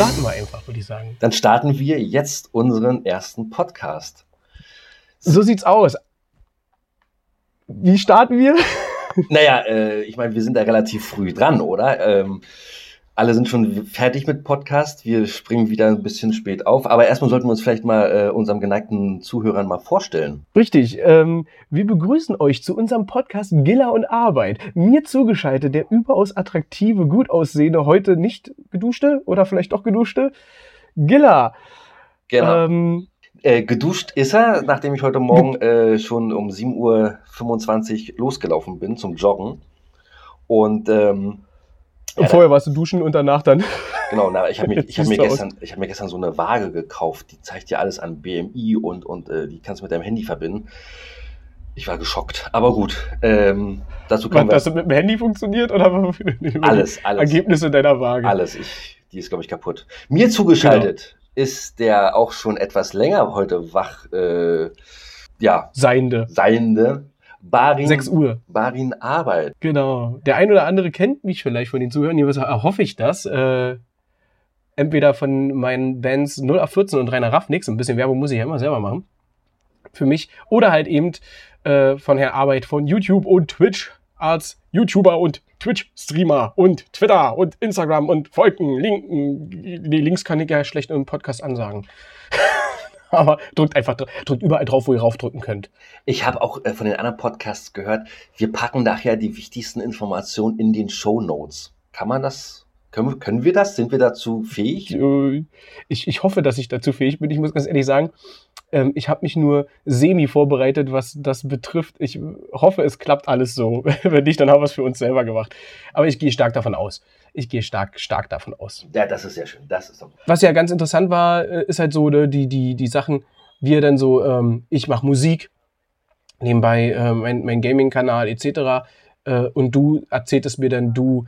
Starten wir einfach, würde ich sagen. Dann starten wir jetzt unseren ersten Podcast. So sieht's aus. Wie starten wir? Naja, äh, ich meine, wir sind da relativ früh dran, oder? Ähm, alle sind schon fertig mit Podcast. Wir springen wieder ein bisschen spät auf. Aber erstmal sollten wir uns vielleicht mal äh, unserem geneigten Zuhörern mal vorstellen. Richtig. Ähm, wir begrüßen euch zu unserem Podcast Giller und Arbeit. Mir zugeschaltet der überaus attraktive, gut aussehende, heute nicht geduschte oder vielleicht doch geduschte Giller. Genau. Ähm, äh, geduscht ist er, nachdem ich heute Morgen äh, schon um 7.25 Uhr losgelaufen bin zum Joggen. Und ähm, und vorher warst du duschen und danach dann. Genau, na, ich habe mir, hab mir, gestern, hab mir gestern so eine Waage gekauft, die zeigt dir alles an BMI und, und äh, die kannst du mit deinem Handy verbinden. Ich war geschockt, aber gut. Ähm, dazu kann das mit dem Handy funktioniert oder alles, alles. Ergebnisse deiner Waage? Alles, ich, die ist glaube ich kaputt. Mir zugeschaltet genau. ist der auch schon etwas länger heute wach, äh, ja, Seiende. Seiende Barin, 6 Uhr. Barin Arbeit. Genau. Der ein oder andere kennt mich vielleicht von den Zuhörern, jedenfalls hoffe ich das. Äh, entweder von meinen Bands 0814 und Rainer Raffnix, ein bisschen Werbung muss ich ja immer selber machen. Für mich. Oder halt eben äh, von Herr Arbeit von YouTube und Twitch als YouTuber und Twitch-Streamer und Twitter und Instagram und Folgen, Linken. Die Links kann ich ja schlecht im Podcast ansagen. aber drückt einfach, drückt überall drauf, wo ihr raufdrücken könnt. Ich habe auch äh, von den anderen Podcasts gehört, wir packen nachher die wichtigsten Informationen in den Show Notes. Kann man das? Können, können wir das? Sind wir dazu fähig? Äh, ich, ich hoffe, dass ich dazu fähig bin. Ich muss ganz ehrlich sagen, ähm, ich habe mich nur semi vorbereitet, was das betrifft. Ich hoffe, es klappt alles so. Wenn nicht, dann haben wir es für uns selber gemacht. Aber ich gehe stark davon aus. Ich gehe stark, stark davon aus. Ja, das ist sehr schön. Das ist doch. Was ja ganz interessant war, äh, ist halt so ne, die, die, die Sachen, wie er dann so, ähm, ich mache Musik, nebenbei äh, mein, mein Gaming-Kanal etc. Äh, und du erzähltest mir dann, du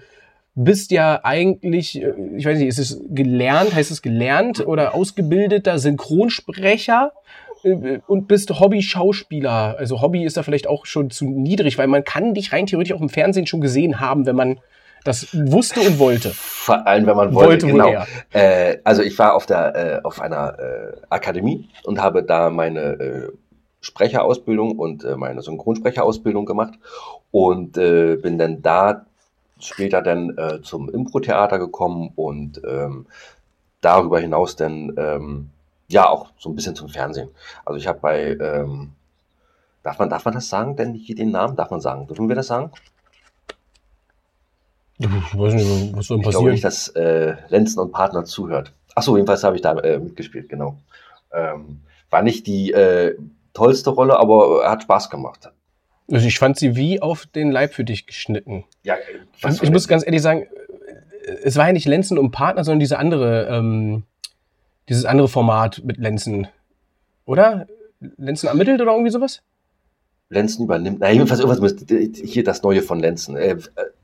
bist ja eigentlich, äh, ich weiß nicht, ist es gelernt, heißt es gelernt oder ausgebildeter Synchronsprecher äh, und bist Hobby-Schauspieler. Also Hobby ist da vielleicht auch schon zu niedrig, weil man kann dich rein theoretisch auch im Fernsehen schon gesehen haben, wenn man das wusste und wollte. Vor allem, wenn man wollte, wollte genau. Äh, also ich war auf der äh, auf einer äh, Akademie und habe da meine äh, Sprecherausbildung und äh, meine Synchronsprecherausbildung gemacht und äh, bin dann da später dann zum Impro-Theater gekommen und ähm, darüber hinaus dann ähm, ja auch so ein bisschen zum Fernsehen. Also ich habe bei ähm, darf man darf man das sagen? Denn hier den Namen darf man sagen? Dürfen wir das sagen? Ich weiß nicht, was soll passieren? Ich glaube nicht, dass äh, Lenzen und Partner zuhört. Achso, jedenfalls habe ich da äh, mitgespielt, genau. Ähm, war nicht die äh, tollste Rolle, aber hat Spaß gemacht. Also ich fand sie wie auf den Leib für dich geschnitten. Ja, ich, ich muss ganz ehrlich sagen, es war ja nicht Lenzen und Partner, sondern diese andere, ähm, dieses andere Format mit Lenzen. Oder? Lenzen ermittelt oder irgendwie sowas? Lenzen übernimmt. Na, jedenfalls irgendwas mit, hier das Neue von Lenzen. Äh,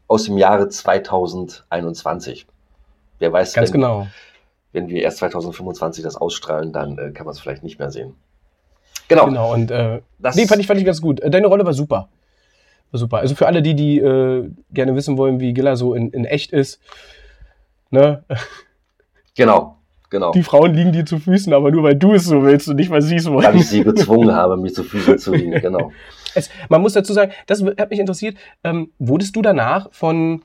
aus dem Jahre 2021. Wer weiß, Ganz wenn, genau. wenn wir erst 2025 das ausstrahlen, dann äh, kann man es vielleicht nicht mehr sehen. Genau. Genau, und äh, das nee, fand ich, fand ich ganz gut. Deine Rolle war super. War super. Also für alle die, die äh, gerne wissen wollen, wie Gilla so in, in echt ist, ne? Genau, genau. Die Frauen liegen dir zu Füßen, aber nur weil du es so willst und nicht, weil sie es wollen. Weil ich sie gezwungen habe, mir zu Füßen zu liegen, genau. Es, man muss dazu sagen, das hat mich interessiert, ähm, wurdest du danach von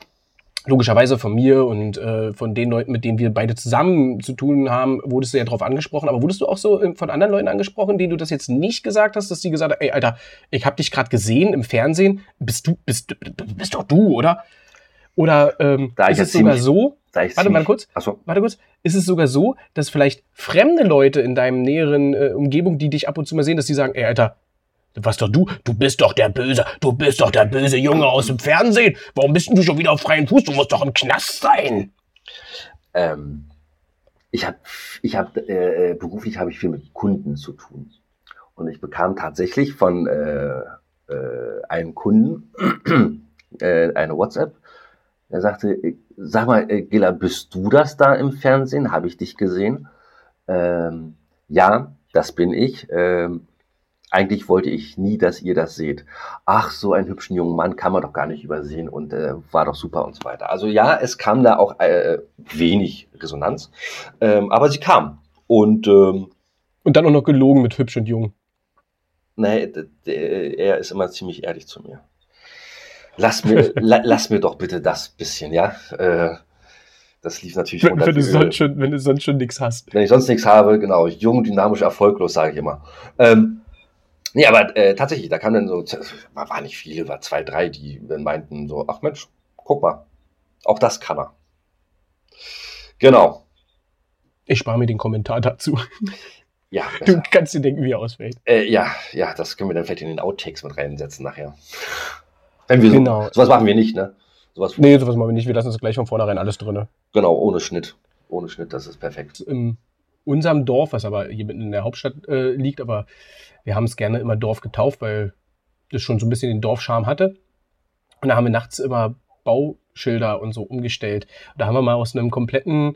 logischerweise von mir und äh, von den Leuten, mit denen wir beide zusammen zu tun haben, wurdest du ja darauf angesprochen. Aber wurdest du auch so äh, von anderen Leuten angesprochen, denen du das jetzt nicht gesagt hast, dass die gesagt haben, ey, Alter, ich habe dich gerade gesehen im Fernsehen, bist du, bist, bist doch du, oder? Oder ähm, ist es sogar so, warte mal kurz, so. warte kurz, ist es sogar so, dass vielleicht fremde Leute in deinem näheren äh, Umgebung, die dich ab und zu mal sehen, dass die sagen, ey, Alter, was doch du? Du bist doch der Böse. Du bist doch der böse Junge aus dem Fernsehen. Warum bist du schon wieder auf freien Fuß? Du musst doch im Knast sein. Ähm, ich habe, ich hab, äh, äh, beruflich habe ich viel mit Kunden zu tun. Und ich bekam tatsächlich von äh, äh, einem Kunden äh, eine WhatsApp. Er sagte, sag mal, äh, Gilla, bist du das da im Fernsehen? Habe ich dich gesehen? Ähm, ja, das bin ich. Ähm, eigentlich wollte ich nie, dass ihr das seht. Ach, so einen hübschen jungen Mann kann man doch gar nicht übersehen und äh, war doch super und so weiter. Also ja, es kam da auch äh, wenig Resonanz, ähm, aber sie kam. Und, ähm, und dann auch noch gelogen mit hübsch und jung. Nee, er ist immer ziemlich ehrlich zu mir. Lass mir, la, lass mir doch bitte das bisschen, ja. Äh, das lief natürlich wenn, wenn, du sonst schon, wenn du sonst schon nichts hast. Wenn ich sonst nichts habe, genau. Jung, dynamisch, erfolglos, sage ich immer. Ähm, nee, aber äh, tatsächlich, da kamen dann so, war, nicht viele, war zwei, drei, die meinten so, ach Mensch, guck mal, auch das kann er. Genau. Ich spare mir den Kommentar dazu. Ja. Besser. Du kannst dir denken, wie er ausfällt. Äh, ja, ja, das können wir dann vielleicht in den Outtakes mit reinsetzen nachher. Wenn wir genau. So, sowas machen wir nicht, ne? Sowas nee, sowas machen wir nicht. Wir lassen uns gleich von vornherein alles drin. Genau, ohne Schnitt. Ohne Schnitt, das ist perfekt. In unserem Dorf, was aber hier mitten in der Hauptstadt äh, liegt, aber wir haben es gerne immer Dorf getauft, weil das schon so ein bisschen den Dorfscharme hatte. Und da haben wir nachts immer Bauschilder und so umgestellt. Und da haben wir mal aus einem kompletten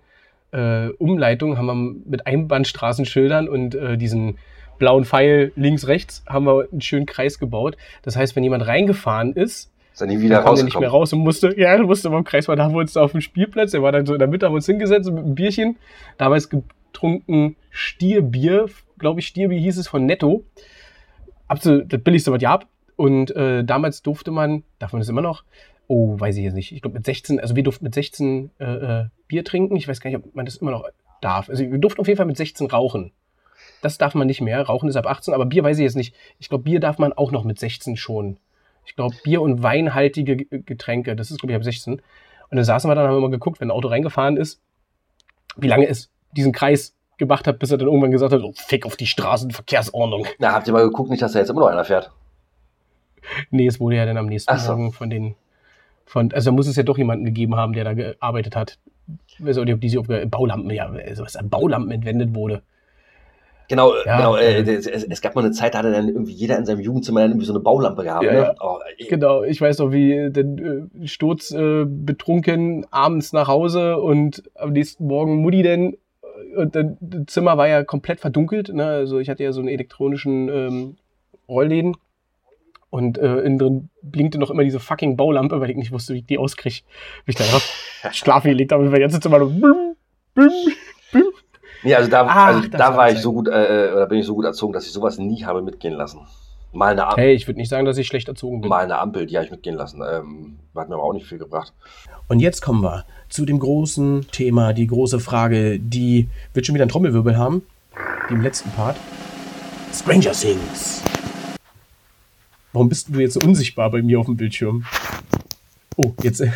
äh, Umleitung, haben wir mit Einbahnstraßenschildern und äh, diesen blauen Pfeil links, rechts, haben wir einen schönen Kreis gebaut. Das heißt, wenn jemand reingefahren ist, ist er nie wieder kam nicht mehr raus und musste, ja, musste beim Kreis war, da haben wir uns auf dem Spielplatz, der war dann so in der Mitte, haben wir uns hingesetzt mit einem Bierchen, damals getrunken Stierbier, glaube ich, Stierbier hieß es von Netto. Absolut das billigste, was ihr habt. Und äh, damals durfte man, darf man das immer noch? Oh, weiß ich jetzt nicht. Ich glaube mit 16, also wir durften mit 16 äh, äh, Bier trinken. Ich weiß gar nicht, ob man das immer noch darf. Also wir durften auf jeden Fall mit 16 rauchen. Das darf man nicht mehr. Rauchen ist ab 18, aber Bier weiß ich jetzt nicht. Ich glaube, Bier darf man auch noch mit 16 schon. Ich glaube, Bier- und weinhaltige Getränke, das ist, glaube ich, ab 16. Und dann saßen wir dann, haben wir mal geguckt, wenn ein Auto reingefahren ist, wie lange es diesen Kreis gemacht hat, bis er dann irgendwann gesagt hat, oh, fick auf die Straßenverkehrsordnung. Na, habt ihr mal geguckt, nicht, dass da jetzt immer noch einer fährt? Nee, es wurde ja dann am nächsten so. Morgen von den, von, also da muss es ja doch jemanden gegeben haben, der da gearbeitet hat. Ich weiß auch nicht, ob diese auf Baulampen, ja, also was an Baulampen entwendet wurde. Genau, ja, genau. Äh, es, es, gab mal eine Zeit, da hatte dann irgendwie jeder in seinem Jugendzimmer dann irgendwie so eine Baulampe gehabt. Ja, ne? oh, genau, ich weiß noch, wie den äh, Sturz äh, betrunken abends nach Hause und am nächsten Morgen Mutti denn äh, und dann, das Zimmer war ja komplett verdunkelt. Ne? Also ich hatte ja so einen elektronischen ähm, Rollläden und äh, innen drin blinkte noch immer diese fucking Baulampe, weil ich nicht wusste, wie ich die auskriege. Wie ich da schlafen gelegt habe, weil jetzt ist immer so bim, bim, bim. Nee, also da, Ach, also da war ich so gut, äh, oder bin ich so gut erzogen, dass ich sowas nie habe mitgehen lassen. Mal eine Ampel. Hey, ich würde nicht sagen, dass ich schlecht erzogen bin. Mal eine Ampel, die habe ich mitgehen lassen. Ähm, hat mir aber auch nicht viel gebracht. Und jetzt kommen wir zu dem großen Thema, die große Frage, die wird schon wieder einen Trommelwirbel haben, die im letzten Part. Stranger Things. Warum bist du jetzt so unsichtbar bei mir auf dem Bildschirm? Oh, jetzt.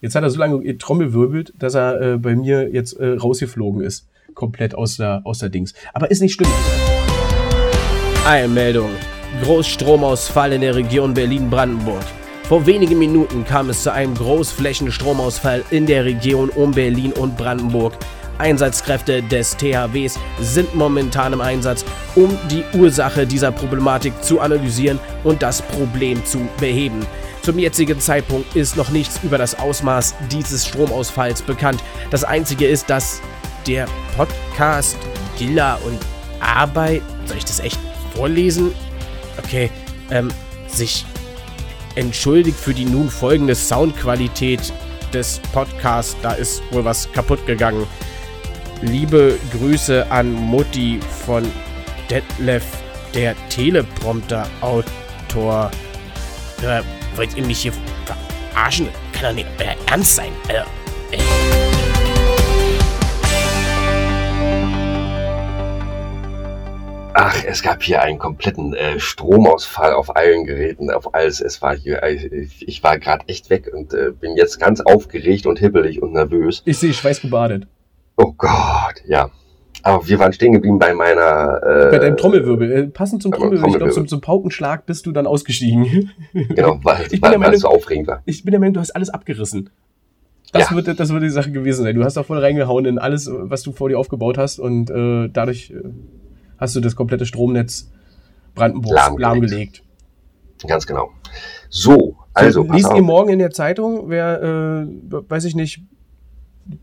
Jetzt hat er so lange Trommel wirbelt, dass er äh, bei mir jetzt äh, rausgeflogen ist. Komplett aus der, aus der Dings. Aber ist nicht schlimm. Eilmeldung. Großstromausfall in der Region Berlin-Brandenburg. Vor wenigen Minuten kam es zu einem Großflächenstromausfall in der Region um Berlin und Brandenburg. Einsatzkräfte des THWs sind momentan im Einsatz, um die Ursache dieser Problematik zu analysieren und das Problem zu beheben. Zum jetzigen Zeitpunkt ist noch nichts über das Ausmaß dieses Stromausfalls bekannt. Das Einzige ist, dass der Podcast Gilla und Arbeit, soll ich das echt vorlesen? Okay, ähm, sich entschuldigt für die nun folgende Soundqualität des Podcasts. Da ist wohl was kaputt gegangen. Liebe Grüße an Mutti von Detlef, der Teleprompter-Autor. Äh, Wollt ihr mich hier verarschen? Kann doch nicht euer Ernst sein. Äh. Ach, es gab hier einen kompletten äh, Stromausfall auf allen Geräten, auf alles. Es war hier, äh, ich, ich war gerade echt weg und äh, bin jetzt ganz aufgeregt und hibbelig und nervös. Ich sehe schweißgebadet. Oh Gott, ja. Aber wir waren stehen geblieben bei meiner. Äh, bei deinem Trommelwirbel. Äh, passend zum Trommelwirbel. Trommelwirbel. Ich glaube, zum, zum, Paukenschlag bist du dann ausgestiegen. Genau, weil, ich weil, weil es so aufregend war. Ich bin der Meinung, du hast alles abgerissen. Das, ja. wird, das wird die Sache gewesen sein. Du hast da voll reingehauen in alles, was du vor dir aufgebaut hast und äh, dadurch äh, hast du das komplette Stromnetz Brandenburgs lahmgelegt. Ganz genau. So, also. So, liest ihr morgen in der Zeitung, wer, äh, weiß ich nicht,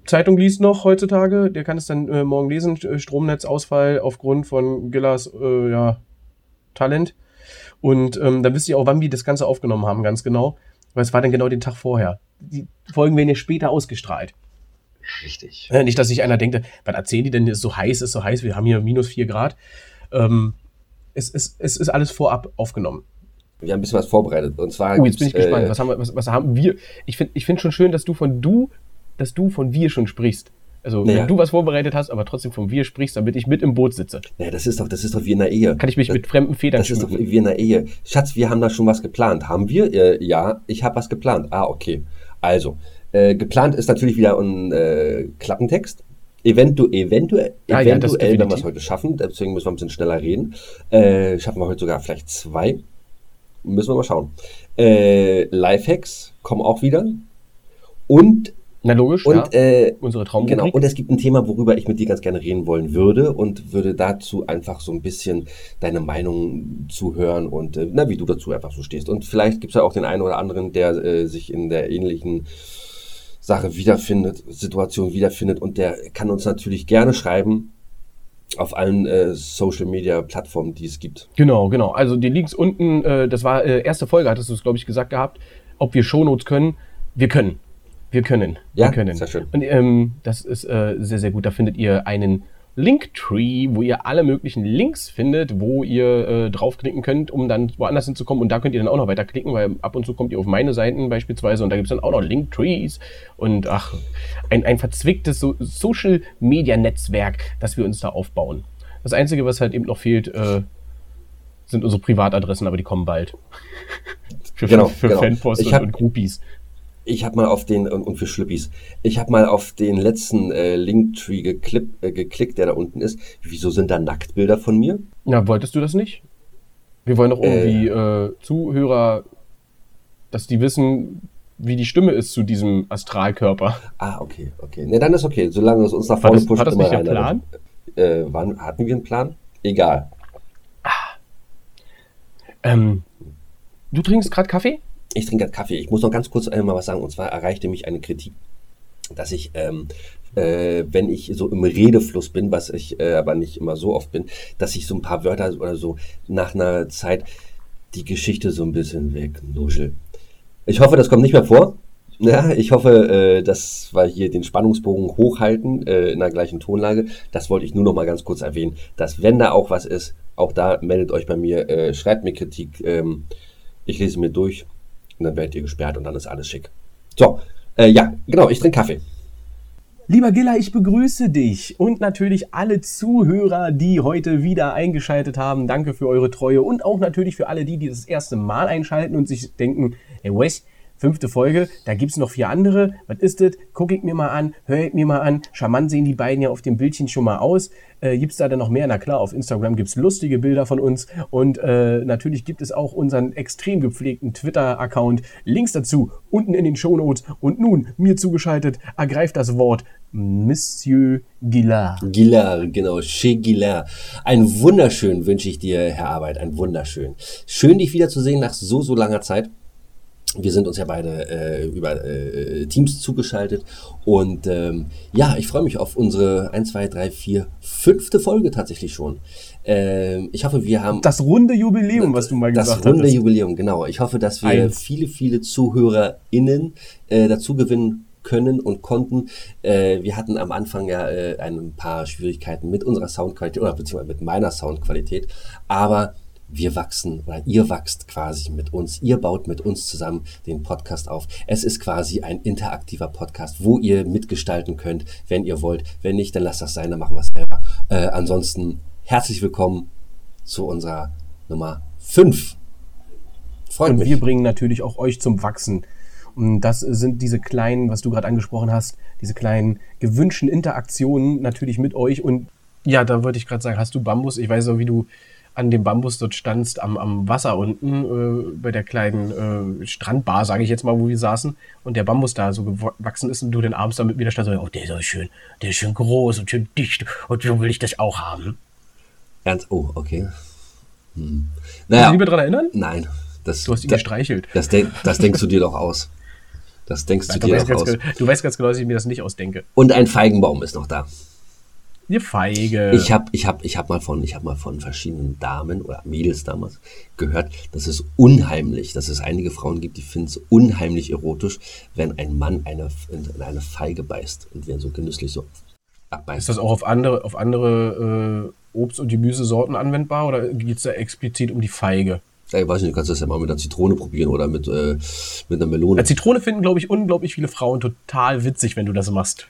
Zeitung liest noch heutzutage, der kann es dann äh, morgen lesen. Stromnetzausfall aufgrund von Gillers äh, ja, Talent. Und ähm, dann wisst ihr auch, wann wir das Ganze aufgenommen haben, ganz genau. Weil es war dann genau den Tag vorher. Die Folgen werden ja später ausgestrahlt. Richtig. Äh, nicht, dass sich einer denkt, was erzählen die denn, ist so heiß, ist so heiß, wir haben hier minus vier Grad. Ähm, es, es, es ist alles vorab aufgenommen. Wir haben ein bisschen was vorbereitet. Und zwar. Oh, jetzt bin ich gespannt. Äh, was, haben wir, was, was haben wir? Ich finde ich find schon schön, dass du von du, dass du von wir schon sprichst. Also naja. wenn du was vorbereitet hast, aber trotzdem von wir sprichst, damit ich mit im Boot sitze. Naja, das ist doch, das ist doch wie in der Ehe. Kann ich mich das, mit fremden Federn Das schmücken. ist doch wie in der Ehe. Schatz, wir haben da schon was geplant. Haben wir? Äh, ja, ich habe was geplant. Ah, okay. Also, äh, geplant ist natürlich wieder ein äh, Klappentext. Eventu eventuell, ah, eventuell ja, wenn wir es heute schaffen, deswegen müssen wir ein bisschen schneller reden. Äh, schaffen wir heute sogar vielleicht zwei. Müssen wir mal schauen. Äh, Lifehacks kommen auch wieder. Und na logisch, und, ja. äh, unsere Traumrubrik. Genau, und es gibt ein Thema, worüber ich mit dir ganz gerne reden wollen würde und würde dazu einfach so ein bisschen deine Meinung zuhören und äh, na, wie du dazu einfach so stehst. Und vielleicht gibt es ja auch den einen oder anderen, der äh, sich in der ähnlichen Sache wiederfindet, Situation wiederfindet und der kann uns natürlich gerne schreiben auf allen äh, Social Media Plattformen, die es gibt. Genau, genau. Also die Links unten, äh, das war äh, erste Folge, hattest du es glaube ich gesagt gehabt, ob wir Shownotes können. Wir können. Wir können. Ja, wir können. sehr schön. Und ähm, das ist äh, sehr, sehr gut. Da findet ihr einen Linktree, wo ihr alle möglichen Links findet, wo ihr äh, draufklicken könnt, um dann woanders hinzukommen. Und da könnt ihr dann auch noch weiterklicken, weil ab und zu kommt ihr auf meine Seiten beispielsweise und da gibt es dann auch noch Linktrees und ach, ein, ein verzwicktes so Social-Media-Netzwerk, das wir uns da aufbauen. Das Einzige, was halt eben noch fehlt, äh, sind unsere Privatadressen, aber die kommen bald. für, genau, für genau. Fanpost und, und Groupies ich habe mal auf den, und, für Schlippis, ich habe mal auf den letzten äh, Linktree geklipp, äh, geklickt, der da unten ist. Wieso sind da Nacktbilder von mir? Ja, wolltest du das nicht? Wir wollen doch irgendwie äh, äh, Zuhörer, dass die wissen, wie die Stimme ist zu diesem Astralkörper. Ah, okay, okay. Ne, dann ist okay, solange es uns nach vorne das, pusht. War das nicht der Plan? Äh, wann, hatten wir einen Plan? Egal. Ah. Ähm, du trinkst gerade Kaffee? Ich trinke Kaffee. Ich muss noch ganz kurz einmal was sagen. Und zwar erreichte mich eine Kritik, dass ich, ähm, äh, wenn ich so im Redefluss bin, was ich äh, aber nicht immer so oft bin, dass ich so ein paar Wörter oder so nach einer Zeit die Geschichte so ein bisschen wegnuschel. Ich hoffe, das kommt nicht mehr vor. Ja, ich hoffe, äh, dass wir hier den Spannungsbogen hochhalten äh, in der gleichen Tonlage. Das wollte ich nur noch mal ganz kurz erwähnen, dass wenn da auch was ist, auch da meldet euch bei mir, äh, schreibt mir Kritik. Ähm, ich lese mir durch und dann werdet ihr gesperrt und dann ist alles schick. So, äh, ja, genau, ich trinke Kaffee. Lieber Gilla, ich begrüße dich und natürlich alle Zuhörer, die heute wieder eingeschaltet haben. Danke für eure Treue und auch natürlich für alle die, die das erste Mal einschalten und sich denken, hey Wes, Fünfte Folge, da gibt's noch vier andere. Was ist das? Guck ich mir mal an, höre ich mir mal an. Charmant sehen die beiden ja auf dem Bildchen schon mal aus. Äh, gibt's da denn noch mehr? Na klar, auf Instagram gibt's lustige Bilder von uns. Und äh, natürlich gibt es auch unseren extrem gepflegten Twitter-Account. Links dazu unten in den Shownotes. Und nun, mir zugeschaltet, ergreift das Wort Monsieur Gillard. Gillard, genau, Chez Gillard. Ein wunderschön wünsche ich dir, Herr Arbeit, ein wunderschön. Schön, dich wiederzusehen nach so, so langer Zeit. Wir sind uns ja beide äh, über äh, Teams zugeschaltet. Und ähm, ja, ich freue mich auf unsere 1, 2, 3, 4, fünfte Folge tatsächlich schon. Ähm, ich hoffe, wir haben. Das runde Jubiläum, was du mal gesagt hast. Das runde hattest. Jubiläum, genau. Ich hoffe, dass wir Eins. viele, viele ZuhörerInnen äh, dazu gewinnen können und konnten. Äh, wir hatten am Anfang ja äh, ein paar Schwierigkeiten mit unserer Soundqualität oder beziehungsweise mit meiner Soundqualität. Aber wir wachsen oder ihr wachst quasi mit uns, ihr baut mit uns zusammen den Podcast auf. Es ist quasi ein interaktiver Podcast, wo ihr mitgestalten könnt, wenn ihr wollt. Wenn nicht, dann lasst das sein, dann machen wir es selber. Äh, ansonsten herzlich willkommen zu unserer Nummer 5. Freut Und mich. wir bringen natürlich auch euch zum Wachsen. Und das sind diese kleinen, was du gerade angesprochen hast, diese kleinen gewünschten Interaktionen natürlich mit euch. Und ja, da wollte ich gerade sagen, hast du Bambus? Ich weiß auch, wie du an dem Bambus dort standst, am, am Wasser unten, äh, bei der kleinen äh, Strandbar, sage ich jetzt mal, wo wir saßen, und der Bambus da so gewachsen ist und du den abends damit wieder standst, so, oh, der ist so schön, der ist schön groß und schön dicht und so will ich das auch haben. Ernst? Oh, okay. Hm. Naja, Kannst du dich daran erinnern? Nein. Das, du hast ihn das, gestreichelt. Das, das, das denkst du dir doch aus. Das denkst du, du dir auch aus. Du weißt ganz genau, dass ich mir das nicht ausdenke. Und ein Feigenbaum ist noch da. Ihr Feige. Ich habe ich hab, ich hab mal, von, hab mal von verschiedenen Damen oder Mädels damals gehört, dass es unheimlich, dass es einige Frauen gibt, die finden es unheimlich erotisch, wenn ein Mann eine, in eine Feige beißt und wir so genüsslich so abbeißt. Ist das auch auf andere, auf andere äh, Obst- und Gemüsesorten anwendbar oder geht es da explizit um die Feige? Ja, ich weiß nicht, du kannst das ja mal mit einer Zitrone probieren oder mit, äh, mit einer Melone. Eine Zitrone finden, glaube ich, unglaublich viele Frauen total witzig, wenn du das machst.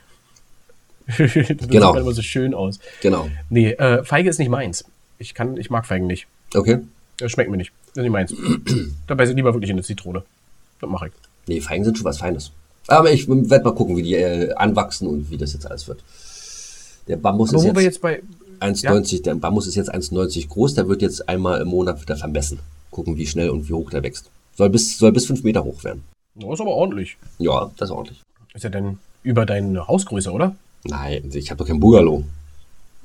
das genau. sieht halt immer so schön aus. Genau. Nee, äh, Feige ist nicht meins. Ich, kann, ich mag Feigen nicht. Okay. Das schmeckt mir nicht. Das ist nicht meins. Dabei sind lieber wirklich eine Zitrone. Das mache ich. Nee, Feigen sind schon was Feines. Aber ich werde mal gucken, wie die äh, anwachsen und wie das jetzt alles wird. Der Bambus Aber ist jetzt, jetzt bei 1,90, ja? der Bambus ist jetzt 1,90 groß, der wird jetzt einmal im Monat wieder vermessen. Gucken, wie schnell und wie hoch der wächst. Soll bis, soll bis 5 Meter hoch werden. Das ist aber ordentlich. Ja, das ist ordentlich. Ist ja dann über deine Hausgröße, oder? Nein, ich habe doch kein Bungalow.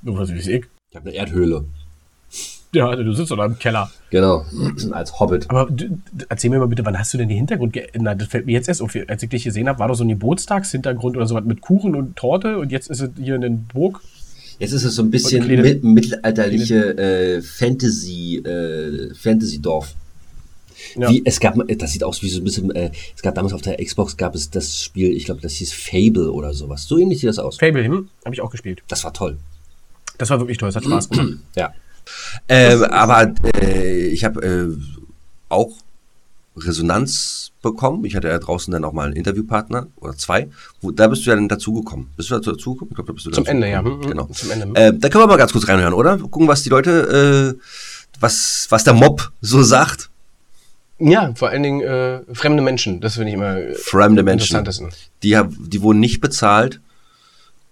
Du weißt, wie ich. Ich habe eine Erdhöhle. Ja, du sitzt doch im Keller. Genau, als Hobbit. Aber du, erzähl mir mal bitte, wann hast du denn den Hintergrund geändert? Das fällt mir jetzt erst auf. Als ich dich gesehen habe, war doch so ein Geburtstagshintergrund oder sowas mit Kuchen und Torte und jetzt ist es hier eine Burg. Jetzt ist es so ein bisschen kleine, mittelalterliche äh, Fantasy, äh, Fantasy-Dorf. Ja. Wie, es gab, das sieht aus wie so ein bisschen, äh, es gab damals auf der Xbox gab es das Spiel, ich glaube, das hieß Fable oder sowas. So ähnlich sieht das aus. Fable, hm, habe ich auch gespielt. Das war toll. Das war wirklich toll, es hat Spaß gemacht. ja. Äh, aber äh, ich habe äh, auch Resonanz bekommen. Ich hatte ja draußen dann auch mal einen Interviewpartner oder zwei. Wo, da bist du ja dann dazugekommen. Bist du dazu dazugekommen? Ich glaube, da bist du Zum Ende, ja. Mhm, genau. Zum Ende. Äh, da können wir mal ganz kurz reinhören, oder? Gucken, was die Leute, äh, was, was der Mob so sagt. Ja, vor allen Dingen äh, fremde Menschen. Das finde ich immer fremde Menschen. Die, die wurden nicht bezahlt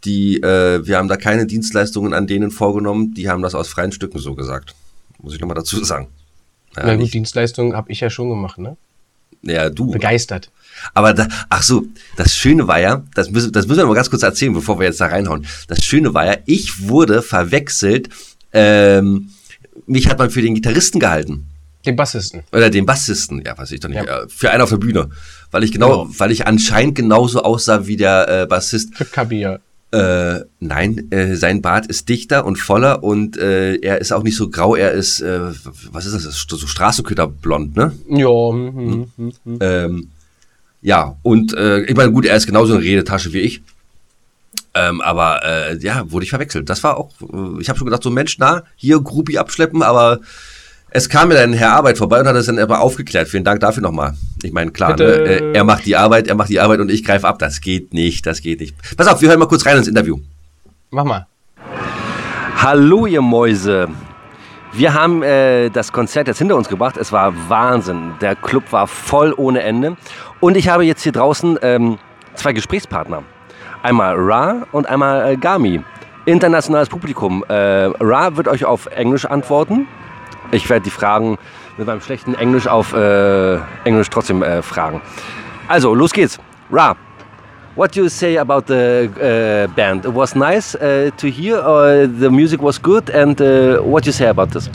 die, äh, wir haben da keine Dienstleistungen an denen vorgenommen, die haben das aus freien Stücken so gesagt. Muss ich nochmal dazu sagen. Ja, Na gut, nicht. Dienstleistungen habe ich ja schon gemacht, ne? Ja, du. Begeistert. Aber da, ach so, das Schöne war ja, das müssen, das müssen wir mal ganz kurz erzählen, bevor wir jetzt da reinhauen. Das Schöne war ja, ich wurde verwechselt, ähm, mich hat man für den Gitarristen gehalten. Den Bassisten. Oder den Bassisten, ja, weiß ich doch nicht. Ja. Für einen auf der Bühne. Weil ich genau, genau. weil ich anscheinend genauso aussah wie der äh, Bassist. Für Kabir. Äh, nein, äh, sein Bart ist dichter und voller und äh, er ist auch nicht so grau, er ist, äh, was ist das, so Straßenköterblond, ne? Ja. Hm, hm, hm, hm. Ähm, ja, und äh, ich meine, gut, er ist genauso eine Redetasche wie ich. Ähm, aber äh, ja, wurde ich verwechselt. Das war auch, äh, ich habe schon gedacht, so Mensch, na, hier Gruppi abschleppen, aber es kam mir dann Herr Arbeit vorbei und hat es dann aber aufgeklärt. Vielen Dank dafür nochmal. Ich meine, klar, ne, äh, er macht die Arbeit, er macht die Arbeit und ich greife ab. Das geht nicht, das geht nicht. Pass auf, wir hören mal kurz rein ins Interview. Mach mal. Hallo, ihr Mäuse. Wir haben äh, das Konzert jetzt hinter uns gebracht. Es war Wahnsinn. Der Club war voll ohne Ende. Und ich habe jetzt hier draußen ähm, zwei Gesprächspartner. Einmal Ra und einmal äh, Gami. Internationales Publikum. Äh, Ra wird euch auf Englisch antworten ich werde die Fragen mit meinem schlechten Englisch auf äh, Englisch trotzdem äh, fragen. Also, los geht's. Ra, what do you say about the uh, band? It was nice uh, to hear. Uh, the music was good, and uh, what do you say about this?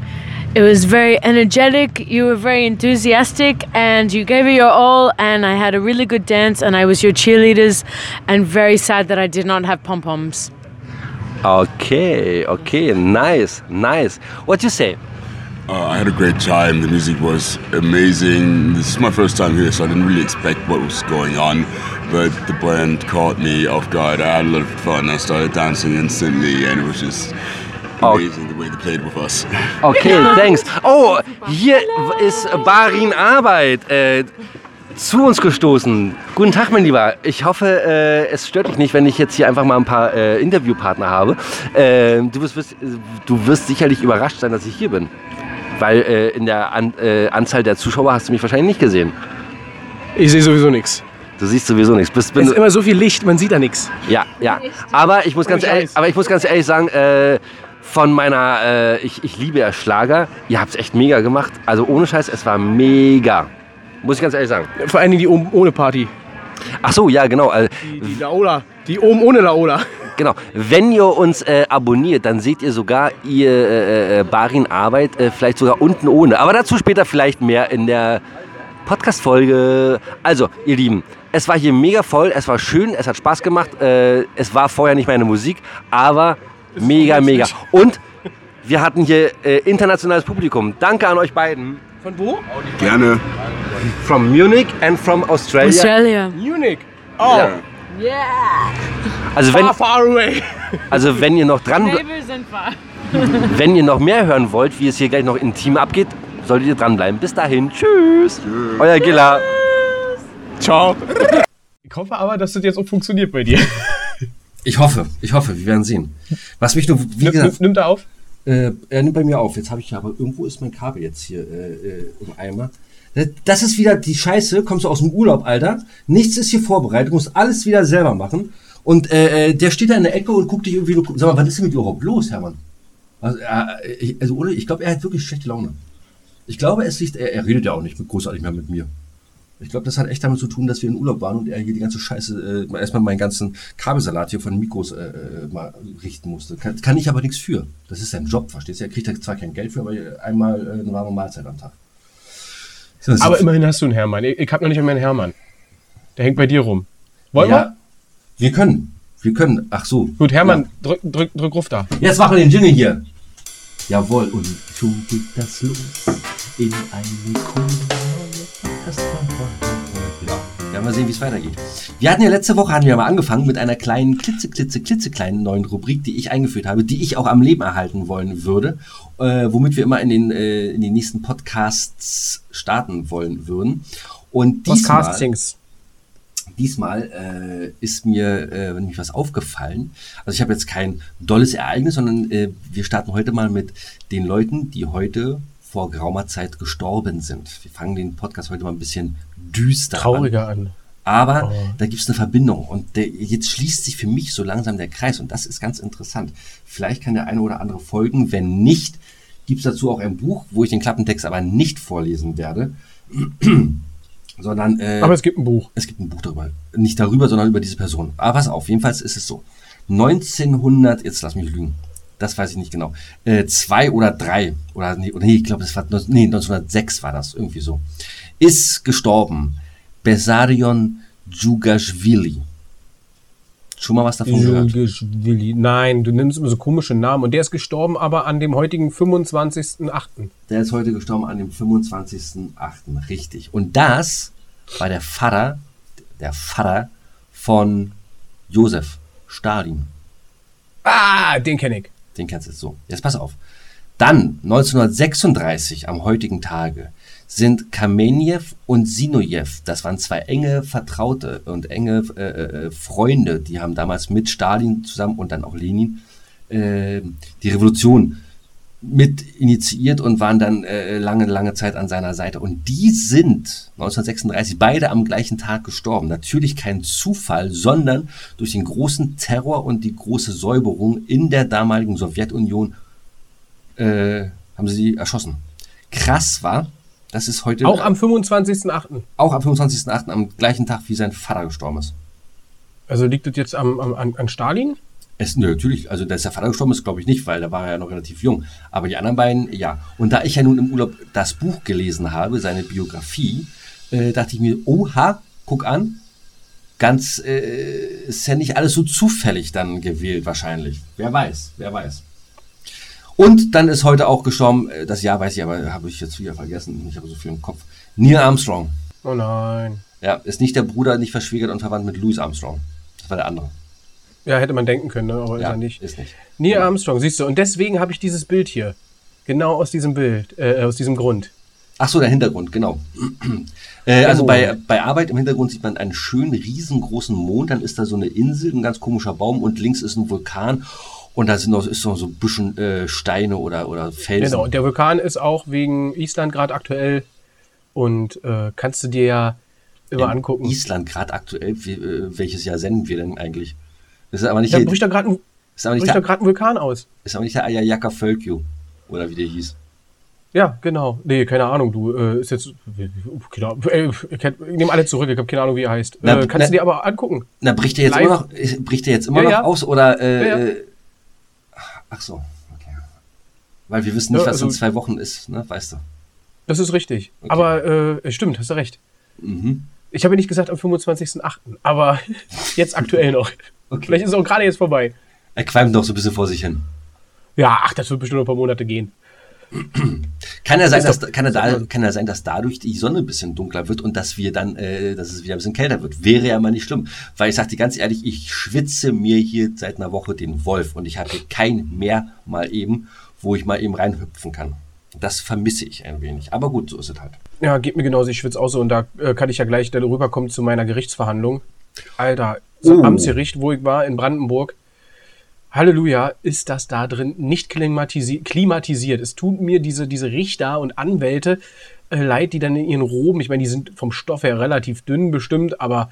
It was very energetic. You were very enthusiastic, and you gave it your all. And I had a really good dance, and I was your cheerleaders. And very sad that I did not have pom poms. Okay, okay, nice, nice. What do you say? Uh, I had a great time. The music was amazing. This is my first time here, so I didn't really expect what was going on. But the band caught me off guard. I had a lot of fun. I started dancing instantly, and it was just amazing the way they played with us. Okay, thanks. Oh, hier ist Barin Arbeit. Äh, zu uns gestoßen. Guten Tag, mein Lieber. Ich hoffe, äh, es stört dich nicht, wenn ich jetzt hier einfach mal ein paar äh, Interviewpartner habe. Äh, du, wirst, du wirst sicherlich überrascht sein, dass ich hier bin. Weil äh, in der An äh, Anzahl der Zuschauer hast du mich wahrscheinlich nicht gesehen. Ich sehe sowieso nichts. Du siehst sowieso nichts. Es ist immer so viel Licht, man sieht da nichts. Ja, ja. Aber ich muss ganz, ehrlich, aber ich muss ganz ehrlich sagen, äh, von meiner, äh, ich, ich liebe ja Schlager. Ihr habt es echt mega gemacht. Also ohne Scheiß, es war mega. Muss ich ganz ehrlich sagen. Vor allem die oben ohne Party. Ach so, ja, genau. Die, die Laola. Die oben ohne Laola. Genau. Wenn ihr uns äh, abonniert, dann seht ihr sogar ihr äh, äh, Barin Arbeit äh, vielleicht sogar unten ohne. Aber dazu später vielleicht mehr in der Podcast-Folge. Also, ihr Lieben, es war hier mega voll, es war schön, es hat Spaß gemacht. Äh, es war vorher nicht meine Musik, aber mega, mega. Und wir hatten hier äh, internationales Publikum. Danke an euch beiden. Von wo? Gerne. From Munich and from Australia. Australia. Munich. Oh, Ja. Yeah. Also wenn, far, far away. also wenn ihr noch dran, wenn ihr noch mehr hören wollt, wie es hier gleich noch intim abgeht, solltet ihr dranbleiben. Bis dahin, tschüss. Euer Gilla. Ciao. Ich hoffe aber, dass das jetzt auch funktioniert bei dir. Ich hoffe, ich hoffe, wir werden sehen. Was mich nur, wie Nimm, gesagt, nimmt er auf? Äh, er nimmt bei mir auf. Jetzt habe ich aber irgendwo ist mein Kabel jetzt hier äh, äh, im Eimer. Das- ist wieder die Scheiße. Kommst du aus dem Urlaub, Alter? Nichts ist hier vorbereitet. Musst alles wieder selber machen. Und äh, äh, der steht da in der Ecke und guckt dich irgendwie. nur- Sag mal, was ist denn mit dir überhaupt los, Hermann? Also, äh, ich, also ohne, ich glaube, er hat wirklich schlechte Laune. Ich glaube, es liegt. Er, er redet ja auch nicht mit, großartig mehr mit mir. Ich glaube, das hat echt damit zu tun, dass wir in Urlaub waren und er hier die ganze Scheiße, äh, erstmal meinen ganzen Kabelsalat hier von Mikros äh, äh, mal richten musste. Kann, kann ich aber nichts für. Das ist sein Job, verstehst du? Er kriegt da zwar kein Geld für, aber einmal äh, eine warme Mahlzeit am Tag. So, Aber immerhin hast du einen Hermann. Ich, ich habe noch nicht meinen Hermann. Der hängt bei dir rum. Wollen ja, wir können. Wir können. Ach so. wir? Gut, Hermann, drück, drück, drück Ruf da. Jetzt machen wir den Jingle hier. Jawohl, und schon geht das los in eine Ja, werden wir sehen, wie es weitergeht. Wir hatten ja letzte Woche hatten wir mal angefangen mit einer kleinen, klitze, klitze, klitzekleinen neuen Rubrik, die ich eingeführt habe, die ich auch am Leben erhalten wollen würde, äh, womit wir immer in den, äh, in den nächsten Podcasts starten wollen würden. Und diesmal, Podcastings. diesmal äh, ist mir äh, nämlich was aufgefallen. Also ich habe jetzt kein dolles Ereignis, sondern äh, wir starten heute mal mit den Leuten, die heute vor geraumer Zeit gestorben sind. Wir fangen den Podcast heute mal ein bisschen düster an. Trauriger an. Aber Oh. da gibt es eine Verbindung und der, jetzt schließt sich für mich so langsam der Kreis und das ist ganz interessant. Vielleicht kann der eine oder andere folgen. Wenn nicht, gibt es dazu auch ein Buch, wo ich den Klappentext aber nicht vorlesen werde, sondern äh, Aber es gibt ein Buch. es gibt ein Buch darüber. Nicht darüber, sondern über diese Person. Aber pass auf, jedenfalls ist es so. 1900, jetzt lass mich lügen. Das weiß ich nicht genau. Äh, zwei oder drei, oder nee, oder nee ich glaube, das war, nee, 1906 war das, irgendwie so. Ist gestorben. Besarion Djugashvili. Schon mal was davon gehört? Nein, du nimmst immer so komische Namen. Und der ist gestorben aber an dem heutigen 25.08. Der ist heute gestorben an dem 25.08. Richtig. Und das war der Vater, der Vater von Josef Stalin. Ah, den kenne ich. Den kennst du jetzt so. Jetzt pass auf. Dann 1936 am heutigen Tage sind Kamenev und Sinojew, das waren zwei enge Vertraute und enge äh, äh, Freunde, die haben damals mit Stalin zusammen und dann auch Lenin äh, die Revolution mit initiiert und waren dann äh, lange, lange Zeit an seiner Seite. Und die sind 1936 beide am gleichen Tag gestorben. Natürlich kein Zufall, sondern durch den großen Terror und die große Säuberung in der damaligen Sowjetunion äh, haben sie sie erschossen. Krass war, das ist heute Auch am 25.08. auch am 25.08. am gleichen Tag, wie sein Vater gestorben ist. Also liegt das jetzt am, am, an, an Stalin? Es, nö, natürlich, also dass der Vater gestorben ist, glaube ich nicht, weil da war er ja noch relativ jung. Aber die anderen beiden, ja. Und da ich ja nun im Urlaub das Buch gelesen habe, seine Biografie, äh, dachte ich mir, oha, guck an, ganz, äh, ist ja nicht alles so zufällig dann gewählt wahrscheinlich. Wer weiß, wer weiß. Und dann ist heute auch gestorben, äh, das Jahr weiß ich, aber habe ich jetzt wieder vergessen, ich habe so viel im Kopf. Neil Armstrong. Oh nein. Ja, ist nicht der Bruder, nicht verschwägert und verwandt mit Louis Armstrong. Das war der andere. Ja, hätte man denken können, ne? aber ist Ja, er nicht. ist nicht. Neil Armstrong, siehst du. Und deswegen habe ich dieses Bild hier. Genau aus diesem Bild, äh, aus diesem Grund. Ach so, der Hintergrund, genau. äh, also Oh. bei, bei Arbeit im Hintergrund sieht man einen schönen, riesengroßen Mond, dann ist da so eine Insel, ein ganz komischer Baum und links ist ein Vulkan und da sind noch, ist noch so ein bisschen äh, Steine oder, oder Felsen. Genau, und der Vulkan ist auch wegen Island gerade aktuell. Und äh, kannst du dir ja immer In angucken. Island gerade aktuell, wie, äh, welches Jahr senden wir denn eigentlich? Das ist aber nicht, Da der, bricht da gerade ein, ist aber nicht, bricht da der, grad ein Vulkan aus. ist aber nicht der Ayayaka Völkju, oder wie der hieß. Ja, genau. Nee, keine Ahnung, du äh, ist jetzt. Genau, äh, ich, nehme alle zurück, ich habe keine Ahnung, wie er heißt. Na, äh, kannst na- du dir aber angucken. Na, bricht der jetzt Live. immer noch, ist- bricht der jetzt immer Ja, noch ja. aus oder, äh, Ja, ach so, okay. Weil wir wissen nicht, Ja, was in also- zwei Wochen ist, ne, weißt du. Das ist richtig. Okay. Aber äh, stimmt, hast du recht. Mhm. Ich habe ja nicht gesagt am 25.08., aber jetzt aktuell noch. Okay. Vielleicht ist es auch gerade jetzt vorbei. Er qualmt noch so ein bisschen vor sich hin. Ja, ach, das wird bestimmt noch ein paar Monate gehen. Kann ja sein, dass, kann, ja da, kann ja sein, dass dadurch die Sonne ein bisschen dunkler wird und dass wir dann, äh, dass es wieder ein bisschen kälter wird. Wäre ja mal nicht schlimm. Weil ich sag dir ganz ehrlich, ich schwitze mir hier seit einer Woche den Wolf und ich habe hier kein Meer mal eben, wo ich mal eben reinhüpfen kann. Das vermisse ich ein wenig. Aber gut, so ist es halt. Ja, geht mir genauso. Ich schwitze auch so und da äh, kann ich ja gleich rüberkommen zu meiner Gerichtsverhandlung. Alter, so oh. Amtsgericht, wo ich war in Brandenburg. Halleluja, ist das da drin nicht klimatisi klimatisiert. Es tut mir diese, diese Richter und Anwälte äh, leid, die dann in ihren Roben, ich meine, die sind vom Stoff her relativ dünn bestimmt, aber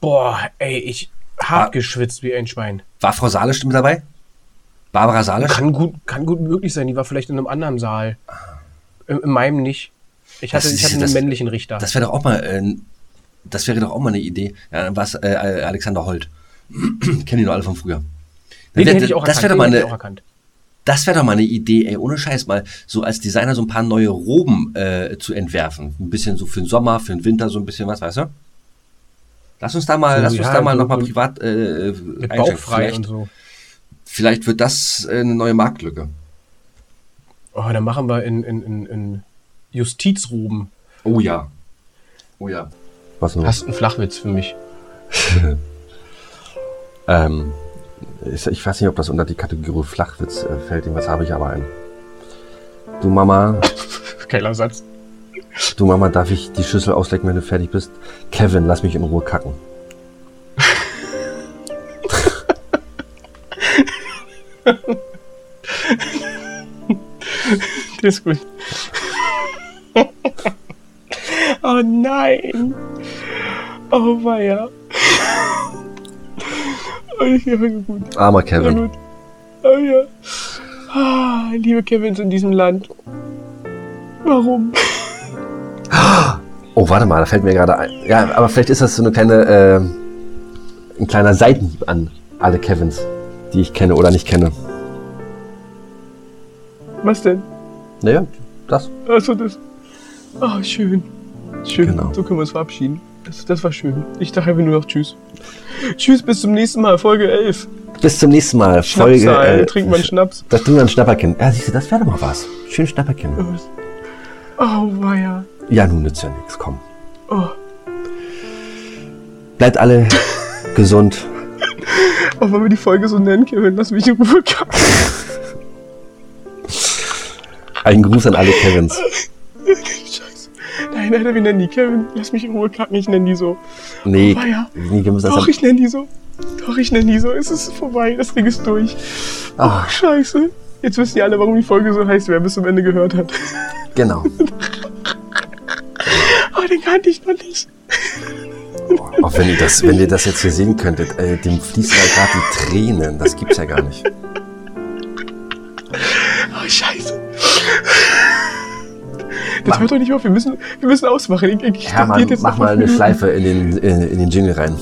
boah, ey, ich hab geschwitzt wie ein Schwein. War Frau Salisch mit dabei? Barbara Salisch? Kann gut, kann gut möglich sein, die war vielleicht in einem anderen Saal. In, in meinem nicht. Ich hatte, ich hatte einen das, männlichen Richter. Das wäre doch auch mal, äh, das wäre doch auch mal eine Idee. Ja, was äh, Alexander Holt. Kennen die noch alle von früher. Nee, den hätte ich auch das wäre doch mal eine, das wäre doch mal eine Idee, ey, ohne Scheiß mal, so als Designer so ein paar neue Roben äh, zu entwerfen. Ein bisschen so für den Sommer, für den Winter, so ein bisschen was, weißt du? Lass uns da mal, so, lass uns ja, da mal so nochmal privat äh, bauchfrei und so. Vielleicht wird das äh, eine neue Marktlücke. Oh, dann machen wir in, in, in, in Justizroben. Oh ja. Oh ja. Was noch? Hast einen Flachwitz für mich? ähm, ich, ich, weiß nicht, ob das unter die Kategorie Flachwitz äh, fällt. Irgendwas habe ich aber einen. Du Mama. Geiler Satz. Du Mama, darf ich die Schüssel auslecken, wenn du fertig bist? Kevin, lass mich in Ruhe kacken. Der ist gut. oh nein. Oh weia. Gut. Armer Kevin. Ja, oh ja. Ah, liebe Kevins in diesem Land. Warum? Oh, warte mal, da fällt mir gerade ein. Ja, aber vielleicht ist das so eine kleine, äh, ein kleiner Seitenhieb an alle Kevins, die ich kenne oder nicht kenne. Was denn? Naja, das. Achso, das. Ah, oh, schön. Schön. Genau. So können wir uns verabschieden. Das, das war schön. Ich dachte einfach nur noch Tschüss. Tschüss, bis zum nächsten Mal, Folge 11. Bis zum nächsten Mal, Folge 11. Trinken wir einen Schnaps. Das tun wir ein Schnapperkind. Ja, siehst du, das wäre doch mal was. Schön Schnapperkind. Oh, weia. Ja, nun nützt ja nichts, komm. Oh. Bleibt alle gesund. Auch wenn wir die Folge so nennen, Kevin, lass mich in Ruhe. Ein Gruß an alle Kevins. Nein, Alter, wir nennen die Kevin. Lass mich in Ruhe kacken, ich nenne die so. Nee, oh, ja. nee Doch, ich nenne die so. Doch, ich nenne die so. Es ist vorbei, das Ding ist durch. Ach. Oh, scheiße. Jetzt wissen die alle, warum die Folge so heißt, wer bis zum Ende gehört hat. Genau. oh, den kannte ich noch nicht. Auch wenn ihr, das, wenn ihr das jetzt hier sehen könntet, äh, dem fließen ja gerade die Tränen. Das gibt's ja gar nicht. Oh, scheiße. Das hört doch nicht auf, wir müssen, wir müssen ausmachen. Ich, ich, Hermann, jetzt mach mal eine Schleife in den, in, in, den Jingle rein.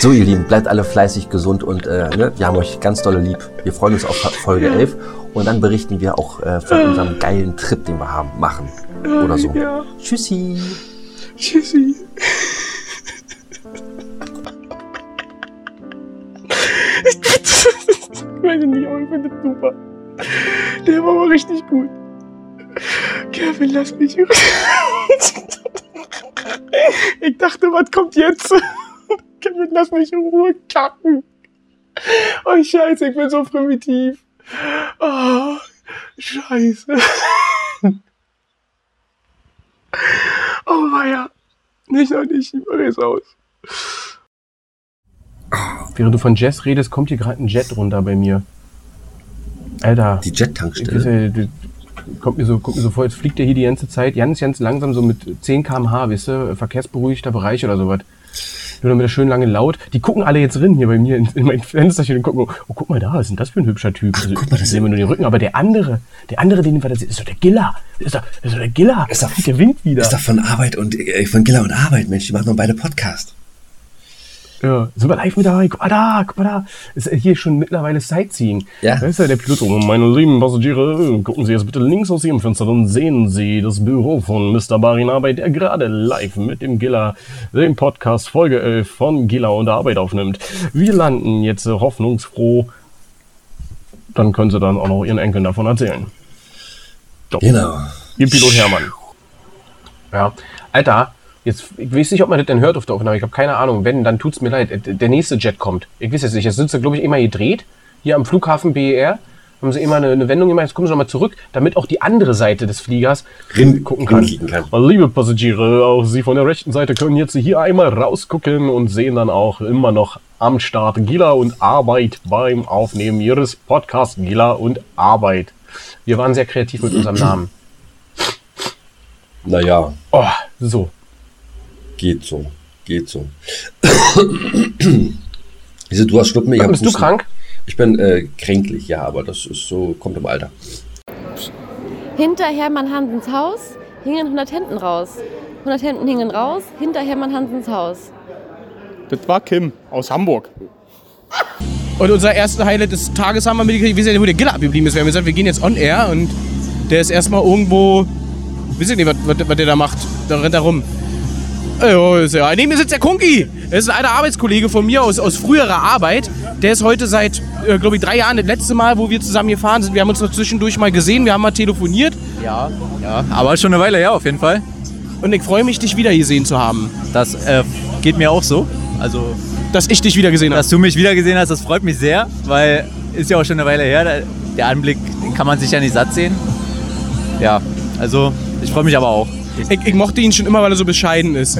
So, ihr Lieben, bleibt alle fleißig gesund und äh, ne, wir haben euch ganz dolle lieb. Wir freuen uns auf Folge ja. 11 und dann berichten wir auch äh, von unserem geilen Trip, den wir haben, machen. Oder so. Ja. Tschüssi. Tschüssi. ich weiß nicht, aber ich finde das super. Der war aber richtig gut. Kevin, lass mich. ich dachte, was kommt jetzt? Kevin, lass mich in Ruhe kacken. Oh, Scheiße, ich bin so primitiv. Oh, Scheiße. Oh, weia. Nicht noch nicht, ich mache es aus. Während du von Jess redest, kommt hier gerade ein Jet runter bei mir. Alter. Die Jet-Tankstelle? Kommt mir so, kommt mir so vor, jetzt fliegt er hier die ganze Zeit ganz, ganz langsam so mit 10 km/h, weißt du, verkehrsberuhigter Bereich oder sowas. Nur damit er schön lange laut. Die gucken alle jetzt drin hier bei mir in, in mein Fensterchen und gucken, oh, guck mal da, was ist denn das für ein hübscher Typ? Also, guck mal, das sehen wir nur den Rücken, aber der andere, der andere, den wir da sehen, ist doch der Giller. Ist doch, ist doch der Giller. Ist doch, der Wind wieder. Ist doch von Arbeit und, äh, von Giller und Arbeit, Mensch, die machen doch beide Podcast. Ja, sind wir live mit dabei? Guck mal da, guck mal da. Ist hier schon mittlerweile Sightseeing. Ja. Da ist ja der Pilot. Oh, meine lieben Passagiere, gucken Sie jetzt bitte links aus Ihrem Fenster und sehen Sie das Büro von Mr. Barin Arbeit, der gerade live mit dem Giller den Podcast Folge 11 von Giller und Arbeit aufnimmt. Wir landen jetzt hoffnungsfroh. Dann können Sie dann auch noch Ihren Enkeln davon erzählen. So. Genau. Ihr Pilot Hermann. Ja, Alter, jetzt, ich weiß nicht, ob man das denn hört auf der Aufnahme. Ich habe keine Ahnung. Wenn, dann tut's mir leid. Der nächste Jet kommt. Ich weiß jetzt nicht. Jetzt sind sie, glaube ich, immer gedreht. Hier am Flughafen BER. Haben sie immer eine, eine Wendung gemacht. Jetzt kommen sie nochmal zurück, damit auch die andere Seite des Fliegers Rin- gucken kann. kann. Liebe Passagiere, auch Sie von der rechten Seite können jetzt hier einmal rausgucken und sehen dann auch immer noch am Start Gila und Arbeit beim Aufnehmen Ihres Podcasts Gila und Arbeit. Wir waren sehr kreativ mit unserem Namen. Naja, Oh, so. Geht so. Geht so. Wieso, du hast Schnupfen, ich hab Bist du krank? Ich bin äh, kränklich, ja, aber das ist so, kommt im Alter. Hinter Hermann Hansens Haus hingen 100 Hemden raus. 100 Hemden hingen raus, hinter Hermann Hansens Haus. Das war Kim aus Hamburg. Und unser erster Highlight des Tages haben wir mitgekriegt. Wir wissen ja, wo der Giller abgeblieben ist. Wir haben gesagt, wir gehen jetzt on air und der ist erstmal irgendwo. Wisst ihr nicht, was, was, was der da macht? Da rennt er rum. Oh, ist ja. Neben mir sitzt der Kunki. Das ist ein alter Arbeitskollege von mir aus, aus früherer Arbeit. Der ist heute seit, äh, glaube ich, drei Jahren das letzte Mal, wo wir zusammen gefahren sind. Wir haben uns noch zwischendurch mal gesehen, wir haben mal telefoniert. Ja, ja, aber schon eine Weile her auf jeden Fall. Und ich freue mich, dich wieder gesehen zu haben. Das äh, geht mir auch so. Also, Dass ich dich wieder gesehen habe. dass du mich wieder gesehen hast, das freut mich sehr, weil ist ja auch schon eine Weile her. Der- Der Anblick, den kann man sich ja nicht satt sehen. Ja, also ich freue mich aber auch. Ich, ich mochte ihn schon immer, weil er so bescheiden ist.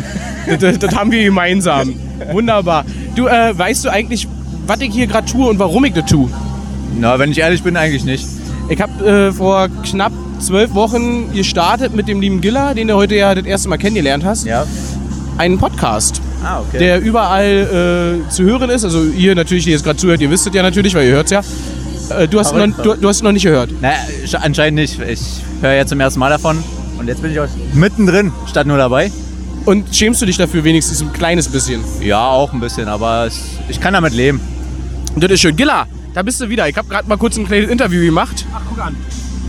das, das haben wir gemeinsam. Wunderbar. Du, äh, weißt du eigentlich, was ich hier gerade tue und warum ich das tue? Na, wenn ich ehrlich bin, eigentlich nicht. Ich habe äh, vor knapp zwölf Wochen gestartet mit dem lieben Giller, den du heute ja das erste Mal kennengelernt hast, Ja. einen Podcast, Ah, okay. der überall äh, zu hören ist. Also ihr natürlich, die jetzt gerade zuhört, ihr wisst es ja natürlich, weil ihr hört es ja. Äh, du, hast noch, du, du hast es noch nicht gehört. naja, sch- anscheinend nicht. Ich höre ja zum ersten Mal davon. Und jetzt bin ich auch mittendrin, statt nur dabei. Und schämst du dich dafür wenigstens ein kleines bisschen? Ja, auch ein bisschen, aber es, ich kann damit leben. Und das ist schön. Gilla, da bist du wieder. Ich habe gerade mal kurz ein kleines Interview gemacht. Ach, guck an.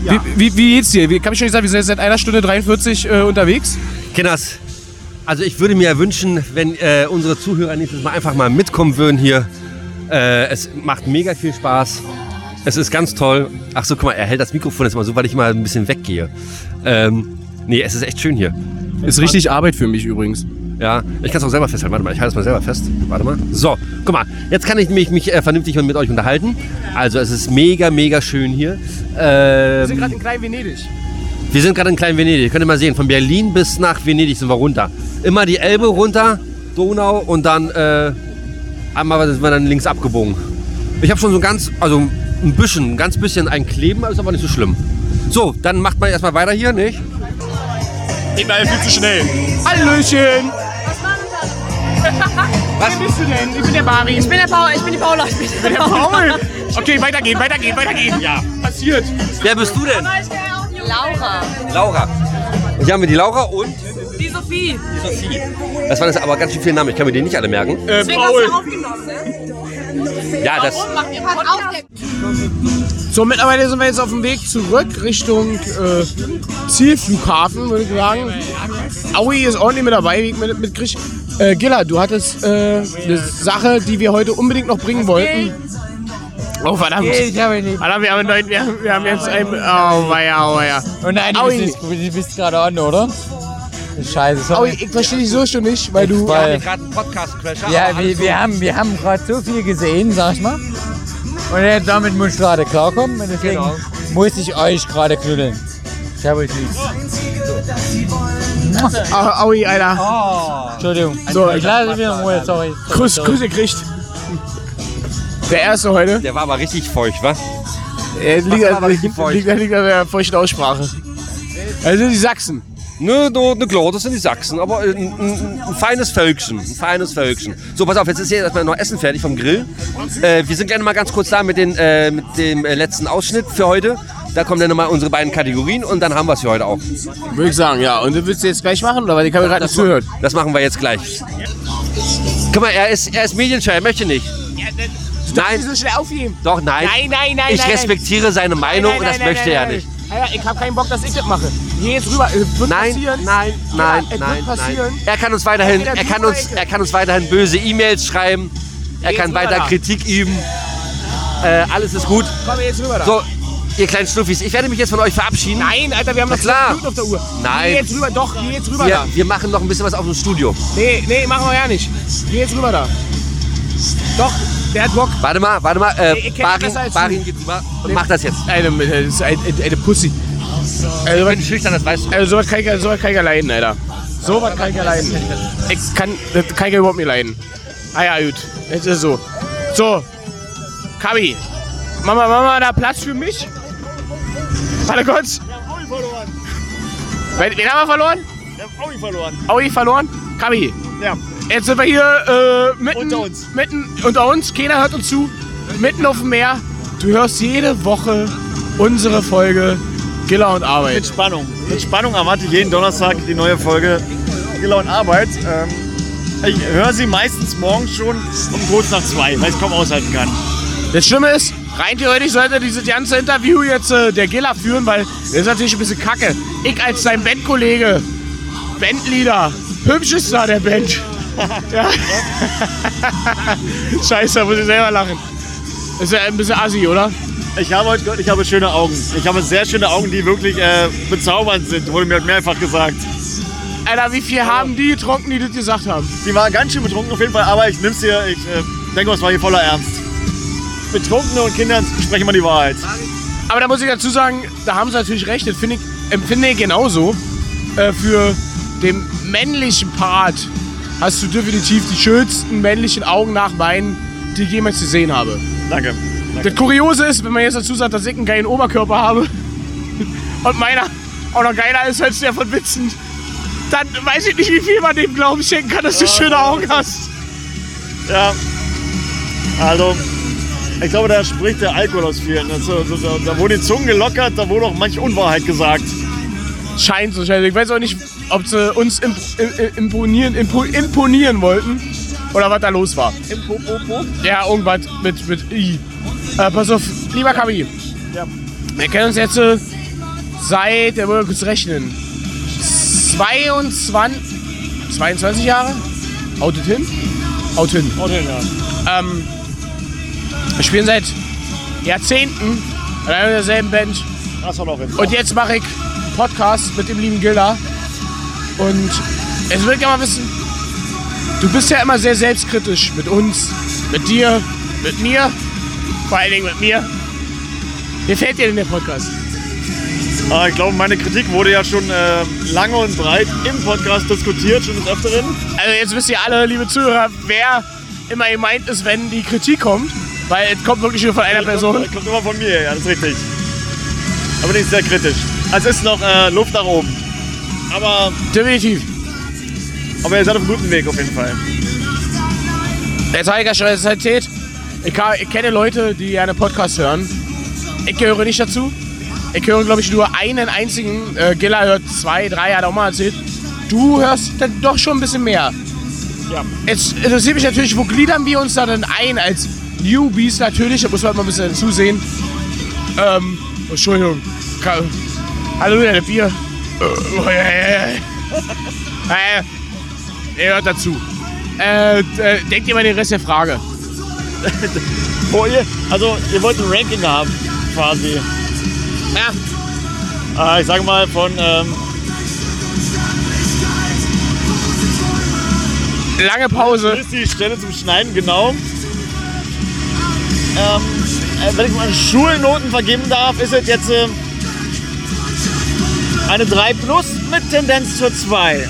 Wie, wie, wie geht's dir? Wie, hab ich schon gesagt, wir sind jetzt seit einer Stunde 43 äh, unterwegs. Kinders, also ich würde mir ja wünschen, wenn äh, unsere Zuhörer nächstes Mal einfach mal mitkommen würden hier. Äh, es macht mega viel Spaß. Es ist ganz toll. Ach so, guck mal, er hält das Mikrofon jetzt mal so, weil ich mal ein bisschen weggehe. Ähm, nee, es ist echt schön hier. Ist richtig Arbeit für mich übrigens. Ja, ich kann es auch selber festhalten. Warte mal, ich halte es mal selber fest. Warte mal. So, guck mal, jetzt kann ich mich, mich äh, vernünftig mit euch unterhalten. Also es ist mega, mega schön hier. Ähm, gerade in Klein-Venedig. wir sind gerade in Klein-Venedig. Könnt ihr mal sehen, von Berlin bis nach Venedig sind wir runter. Immer die Elbe runter, Donau und dann äh, einmal sind wir dann links abgebogen. Ich habe schon so ganz, also ein bisschen, ein ganz bisschen ein Kleben, ist aber nicht so schlimm. So, dann macht man erstmal weiter hier, nicht? Geht mal viel zu schnell. Hallöchen! Was? Wer bist du denn? Ich bin der Bari. Ich bin der Paul. Ich bin die Paula. Ich bin der Paul. Okay, weitergehen, weitergehen, weitergehen. Ja. Passiert. Wer bist du denn? Laura. Laura. Und hier haben wir die Laura und Die Sophie. die Sophie. Das waren jetzt aber ganz schön viele Namen. Ich kann mir die nicht alle merken. Äh, Paul. Ja, das. So, mittlerweile sind wir jetzt auf dem Weg zurück Richtung äh, Zielflughafen, würde ich sagen. Aui ist ordentlich mit dabei, wie ich mit, mitkriege. Äh, Gilla, du hattest äh, eine Sache, die wir heute unbedingt noch bringen wollten. Oh, verdammt. Ich habe nicht. Verdammt, wir haben, neuen, wir, haben, wir haben jetzt ein... Oh, weia, oh, weia. Oh nein, du Aui. bist, du bist gerade on, oder? Scheiße, sorry. Aui, ich verstehe dich so schon nicht, weil du... Weil, gerade einen Podcast-Crasher. ja, wir, wir haben, wir haben gerade so viel gesehen, sag ich mal. Und damit muss ich gerade klarkommen. Und deswegen Genau. muss ich euch gerade knuddeln. Ich habe euch lieb. Ah, Aui, Alter. Entschuldigung. So, ich lasse wieder in Ruhe, sorry. sorry Kuss, gekriegt. Der erste heute. Der war aber richtig feucht, was? Er liegt, liegt, feucht. liegt, liegt an der feuchten Aussprache. Also die Sachsen. Ne, ne, ne, klar, das sind die Sachsen, aber ein, ein, ein feines Völkchen, ein feines Völkchen. So, pass auf, jetzt ist hier erstmal noch Essen fertig vom Grill. Äh, wir sind gerne mal ganz kurz da mit, den, äh, mit dem äh, letzten Ausschnitt für heute. Da kommen dann nochmal unsere beiden Kategorien und dann haben wir es für heute auch. Würde ich sagen, ja. Und du willst du jetzt gleich machen oder weil ich habe gerade nicht zugehört? Das machen wir jetzt gleich. Guck mal, er ist, er ist medienscheu, er möchte nicht. Ja, das, du Nein. nein. nicht so schnell aufgeben. Doch, nein. Nein, nein, nein, ich nein, respektiere seine Meinung und das möchte er nicht. Ja, ich habe keinen Bock, dass ich das mache. Geh jetzt rüber. Es wird Nein, passieren. nein, Ja, nein, nein, nein. Er kann uns weiterhin, er kann uns, er kann uns weiterhin böse E-Mails schreiben. Er kann weiter da. Kritik üben. Äh, alles ist gut. Komm jetzt rüber da. So, ihr kleinen Schnuffis, ich werde mich jetzt von euch verabschieden. Nein, Alter, wir haben noch klar. 10 Minuten auf der Uhr. Nein. Geh jetzt rüber, doch, geh jetzt rüber Wir, da. wir machen noch ein bisschen was auf dem Studio. Nee, nee, machen wir ja nicht. Geh jetzt rüber da. Doch, der hat Bock. Warte mal, warte mal. Äh, Barin, besser als Barin geht rüber und macht das jetzt. Eine, das ist eine, eine Pussy. Also, Ich bin schüchtern, das weißt du. Also sowas kann ich, sowas kann ich ja leiden, Alter. Sowas kann ich ja leiden. Ich kann, das kann ich ja überhaupt nicht leiden. Ah ja, gut. Jetzt ist es so. So. Kabi. Mama, Mama, da Platz für mich? Warte kurz. Wen, wen haben wir verloren? Wir haben Aui verloren. Aui verloren? Kabi. Ja. Jetzt sind wir hier äh, mitten, Unter uns. mitten unter uns. Keiner hört uns zu. Mitten auf dem Meer. Du hörst jede Woche unsere Folge Giller und Arbeit. Mit Spannung. Mit Spannung erwarte ich jeden Donnerstag die neue Folge Giller und Arbeit. Ähm, ich höre sie meistens morgens schon um kurz nach zwei, weil ich es kaum aushalten kann. Das Schlimme ist, rein theoretisch sollte dieses ganze Interview jetzt äh, der Giller führen, weil das ist natürlich ein bisschen kacke. Ich als sein Bandkollege, Bandleader, hübschester der Band. Ja. Scheiße, da muss ich selber lachen. Das ist ja ein bisschen assi, oder? Ich habe heute gehört, ich habe schöne Augen. Ich habe sehr schöne Augen, die wirklich äh, bezaubernd sind, wurde mir mehrfach gesagt. Alter, wie viel haben die getrunken, die das gesagt haben? Die waren ganz schön betrunken auf jeden Fall, aber ich nimm's dir, ich äh, denke mal, es war hier voller Ernst. Betrunkene und Kinder sprechen immer die Wahrheit. Aber da muss ich dazu sagen, da haben sie natürlich recht. Das ich, empfinde ich genauso. Äh, für den männlichen Part hast du definitiv die schönsten männlichen Augen nach meinen, die ich jemals gesehen habe. Danke. Das Kuriose ist, wenn man jetzt dazu sagt, dass ich einen geilen Oberkörper habe und meiner auch noch geiler ist als der von Vincent, dann weiß ich nicht, wie viel man dem Glauben schenken kann, dass du schöne Augen hast. Ja. Also, ich glaube, da spricht der Alkohol aus vielen. Also, so, da, da wurde die Zunge gelockert, da wurde auch manch Unwahrheit gesagt. Scheint so, scheint. Ich weiß auch nicht, ob sie uns imp im- imponieren, impo imponieren wollten oder was da los war. Impo, Popo? Ja, irgendwas mit, mit I. Äh, pass auf, lieber Kabi. Ja. Wir kennen uns jetzt äh, seit, der wollen wir kurz rechnen, 22, 22 Jahre? Haut hin? Haut hin. Haut hin, ja. Ähm, wir spielen seit Jahrzehnten in einer derselben Band. Das war noch. Und jetzt mache ich Podcast mit dem lieben Gilda. Und jetzt will ich gerne mal wissen, du bist ja immer sehr selbstkritisch mit uns, mit dir, mit mir, vor allen Dingen mit mir. Wie fällt dir denn der Podcast? Ah, ich glaube, meine Kritik wurde ja schon äh, lange und breit im Podcast diskutiert, schon des Öfteren. Also jetzt wisst ihr alle, liebe Zuhörer, wer immer gemeint ist, wenn die Kritik kommt. Weil es kommt wirklich nur von einer Person. Kommt, kommt immer von mir, ja, das ist richtig. Aber nicht sehr kritisch. Also es ist noch äh, Luft nach oben. Aber, Definitiv. aber ihr seid auf einem guten Weg auf jeden Fall. Jetzt habe ich ja schon erzählt. Ich, ich kenne Leute, die gerne Podcasts hören. Ich gehöre nicht dazu. Ich höre, glaube ich, nur einen einzigen. Äh, Gilla hört zwei, drei, hat auch mal erzählt. Du hörst dann doch schon ein bisschen mehr. Ja. Jetzt interessiert mich natürlich, wo gliedern wir uns da denn ein als Newbies natürlich? Da muss man mal ein bisschen zusehen. Ähm, Entschuldigung. Hallo, der Bier. Äh, oh, ja, ja, ja. Äh, Ihr hört dazu. Äh, äh, denkt ihr mal den Rest der Frage. Oh, ihr, also ihr wollt ein Ranking haben, quasi. Ja. Äh, ich sage mal von ähm, Lange Pause. ist die Stelle zum Schneiden genau. Ähm, äh, wenn ich mal Schulnoten vergeben darf, ist es jetzt äh, eine 3 plus mit Tendenz zur 2.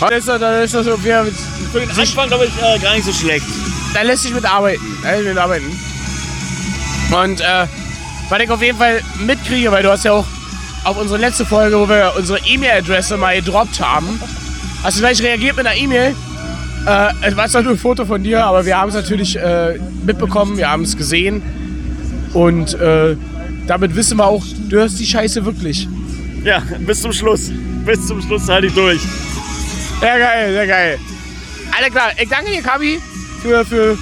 Dann ist das, dann ist das so, wir, Für den Anfang glaube ich äh, gar nicht so schlecht. da lässt sich mit arbeiten. Da lässt sich mit arbeiten. Und äh, was ich auf jeden Fall mitkriege, weil du hast ja auch auf unsere letzte Folge, wo wir unsere E-Mail-Adresse mal gedroppt haben, hast du gleich reagiert mit einer E-Mail. Äh, es war zwar nur ein Foto von dir, aber wir haben es natürlich äh, mitbekommen, wir haben es gesehen. Und äh, damit wissen wir auch, du hörst die Scheiße wirklich. Ja, bis zum Schluss. Bis zum Schluss halte ich durch. Sehr geil, sehr geil. Alles klar. Ich danke dir, Kabi, für, für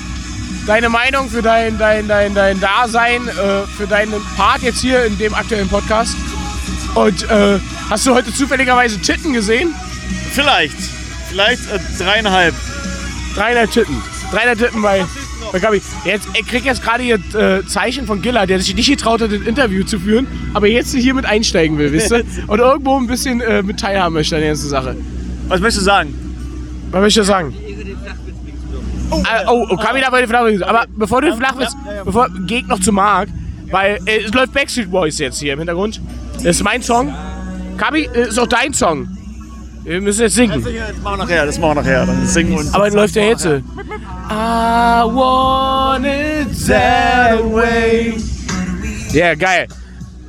deine Meinung, für dein, dein, dein, dein Dasein, äh, für deinen Part jetzt hier in dem aktuellen Podcast. Und äh, hast du heute zufälligerweise Titten gesehen? Vielleicht. Vielleicht äh, dreieinhalb. Dreieinhalb Titten. Dreieinhalb Titten bei, bei Gabi. Jetzt, ich krieg jetzt gerade hier äh, Zeichen von Gilla, der sich nicht getraut hat, ein Interview zu führen, aber jetzt hier mit einsteigen will, wisst ihr? Und irgendwo ein bisschen äh, mit teilhaben möchte an der ganzen Sache. Was möchtest du sagen? Was möchtest du sagen? Oh, äh, oh, oh Kabi, da wollte die Flachwitz. Aber bevor du den Flachwitz, bevor, geh ich noch zu Marc, weil äh, es läuft Backstreet Boys jetzt hier im Hintergrund. Das ist mein Song. Kabi, äh, ist auch dein Song. Wir müssen jetzt singen. Das machen wir nachher, das machen wir nachher. Dann singen wir uns. Aber läuft der jetzt. I want it that way. Ja, geil.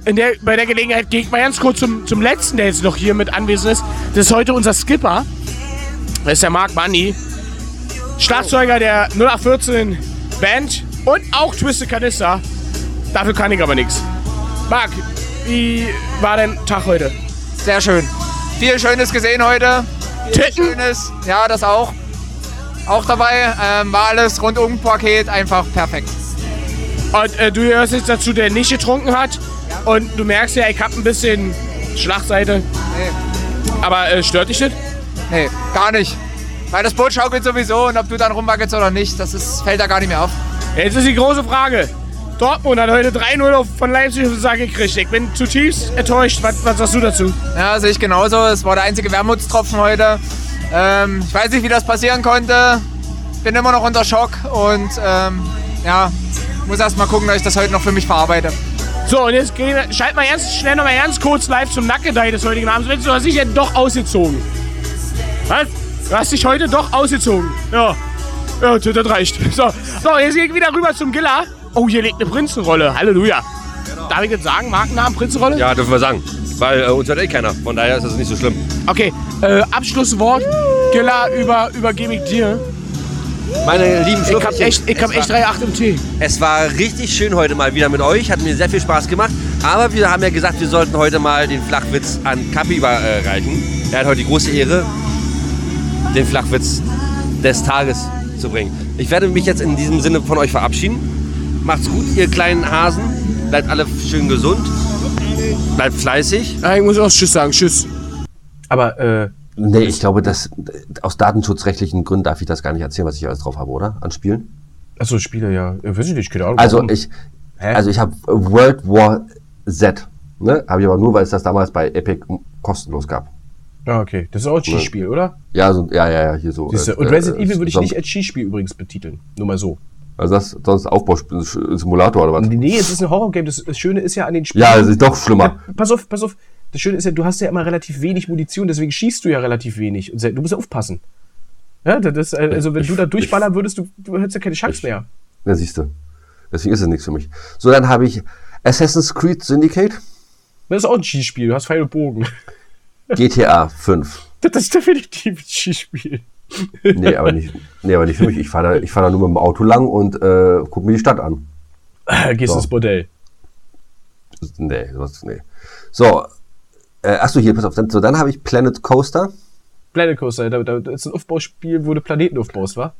In der, bei der Gelegenheit gehe ich mal ganz kurz zum, zum letzten, der jetzt noch hier mit anwesend ist. Das ist heute unser Skipper. Das ist der Marc Manni. Schlagzeuger der 0814 Band und auch Twisted Canister. Dafür kann ich aber nichts. Marc, wie war dein Tag heute? Sehr schön. Viel Schönes gesehen heute. Viel Titten? Schönes, ja, das auch. Auch dabei. Ähm, war alles rundum Paket einfach perfekt. Und äh, du gehörst jetzt dazu, der nicht getrunken hat. Und du merkst ja, ich hab ein bisschen Schlagseite. Nee, Aber äh, stört dich das? nee, gar nicht. Weil das Boot schaukelt sowieso und ob du dann rumwackelst oder nicht, das ist, fällt da gar nicht mehr auf. Jetzt ist die große Frage. Dortmund hat heute 3-0 auf- von Leipzig auf den Sack gekriegt. Ich bin zutiefst enttäuscht. Was, was sagst du dazu? Ja, sehe ich genauso. Es war der einzige Wermutstropfen heute. Ähm, ich weiß nicht, wie das passieren konnte. Bin immer noch unter Schock und ähm, ja, muss erst mal gucken, dass ich das heute noch für mich verarbeite. So, und jetzt gehen wir, schalt mal ganz schnell noch mal ganz kurz live zum Nackedei des heutigen Abends. Du hast dich ja doch ausgezogen. Was? Du hast dich heute doch ausgezogen. Ja. Ja, das das reicht. So, so jetzt gehe ich wieder rüber zum Giller. Oh, hier liegt eine Prinzenrolle. Halleluja. Darf ich jetzt sagen, Markennamen, Prinzenrolle? Ja, dürfen wir sagen. Weil äh, uns hört eh keiner. Von daher ist das nicht so schlimm. Okay, äh, Abschlusswort. Giller, über, übergebe ich dir. Meine lieben Ich hab echt, ich hab es echt war- 3,8 im Tee. Es war richtig schön heute mal wieder mit euch. Hat mir sehr viel Spaß gemacht. Aber wir haben ja gesagt, wir sollten heute mal den Flachwitz an Kapi überreichen. Er hat heute die große Ehre, den Flachwitz des Tages zu bringen. Ich werde mich jetzt in diesem Sinne von euch verabschieden. Macht's gut, ihr kleinen Hasen. Bleibt alle schön gesund. Bleibt fleißig. Ah, ich muss auch Tschüss sagen. Tschüss. Aber, äh, Nee, ich glaube, dass aus datenschutzrechtlichen Gründen darf ich das gar nicht erzählen, was ich alles drauf habe, oder? An Spielen? achso, Spiele, ja. ja. Weiß ich nicht, keine Ahnung. Also warum. ich, Hä? also ich habe World War Z, ne? Habe ich aber nur, weil es das damals bei Epic kostenlos gab. Ah, okay. Das ist auch ein Skispiel, oder? Ja, so, ja, ja, ja, hier so. Äh, und Resident äh, Evil würde ich sonst- nicht als Skispiel übrigens betiteln. Nur mal so. Also das sonst Aufbausimulator oder was? Nee, es ist ein Horrorgame. Das, das Schöne ist ja an den Spielen. Ja, es ist doch schlimmer. Pass auf, pass auf. Das Schöne ist ja, du hast ja immer relativ wenig Munition, deswegen schießt du ja relativ wenig. Und Du musst ja aufpassen. Ja, das, äh, also wenn du da durchballern würdest, du, du hättest ja keine Chance mehr. Ja, siehst du. Deswegen ist es nichts für mich. So, dann habe ich Assassin's Creed Syndicate, Das ist auch ein Skispiel. Du hast Pfeil und Bogen. GTA 5. Das ist definitiv ein Skispiel. Nee, aber nicht, nee, aber nicht für mich. Ich fahre da, ich fahr da nur mit dem Auto lang und äh, guck mir die Stadt an. Gehst So. ins Bordell. Nee, sowas, nee. So, äh, achso, hier, pass auf. Dann, so, dann habe ich Planet Coaster. Planet Coaster, da, da, das ist ein Aufbauspiel, wo du Planeten aufbaust, wa?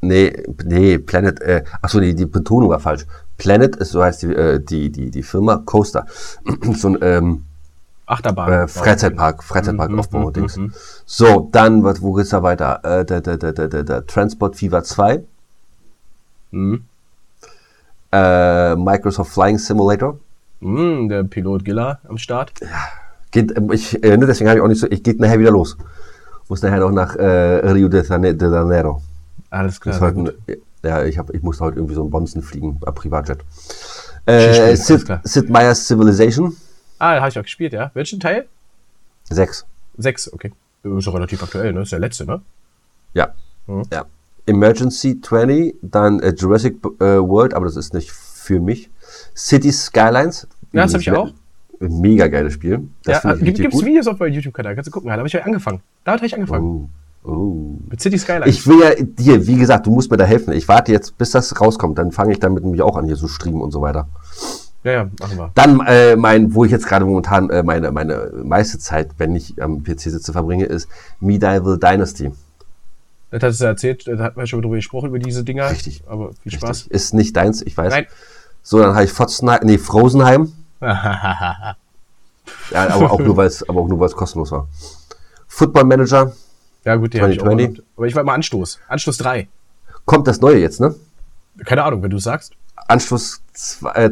Nee, nee, Planet, äh, achso, die, die Betonung war falsch. Planet ist, so heißt die, äh, die, die, die Firma Coaster. so ein ähm, Achterbahn. äh, Freizeitpark, Freizeitpark Mhm, Aufbau mhm, Dings. mhm. So, dann, wo geht's da weiter? Äh, der, der, der, der, der, Transport Fever 2. Mhm. Äh, Microsoft Flying Simulator. Mhm, der Pilot Giller am Start. Geht, ähm, ich, äh, ne, deswegen habe ich auch nicht so, ich geht nachher wieder los. Muss nachher noch nach äh, Rio de Jane- de Janeiro. Alles klar. Heute, gut. ein- ja, ich, hab, ich musste heute irgendwie so einen Bonzen fliegen, äh, Privatjet. Äh, Sid. Sid Meier's Civilization. Ah, habe ich auch gespielt, ja. Welchen Teil? 6. Sechs, okay. Ist doch relativ aktuell, ne? Ist der letzte, ne? Ja. Mhm. ja. Emergency 20, dann äh, Jurassic äh, World, aber das ist nicht für mich. City Skylines. Ja, das hab ich auch. Mega geiles Spiel. Das ja, ich gibt, gut. Videos auf meinem YouTube-Kanal, kannst du gucken. Da habe ich ja angefangen. Damit habe ich angefangen. Oh, oh. Mit City Skylines. Ich will ja dir, wie gesagt, du musst mir da helfen. Ich warte jetzt, bis das rauskommt. Dann fange ich damit nämlich auch an, hier zu streamen und so weiter. Ja, ja, machen wir. Dann äh, mein, wo ich jetzt gerade momentan äh, meine, meine meiste Zeit, wenn ich am PC sitze, verbringe, ist Medieval Dynasty. Das hast du erzählt, da hatten wir schon drüber gesprochen, über diese Dinger. Richtig. Aber viel Richtig. Spaß. Ist nicht deins, ich weiß. Nein. So, dann habe ich Fotzenheim, nee, Frozenheim. Ja, aber auch nur, weil es, kostenlos war. Football Manager. ja, gut, die hab ich auch 2020. gehabt. Aber ich war mal Anstoß. Anstoß 3. Kommt das neue jetzt, ne? Keine Ahnung, wenn du es sagst. Zwei- äh,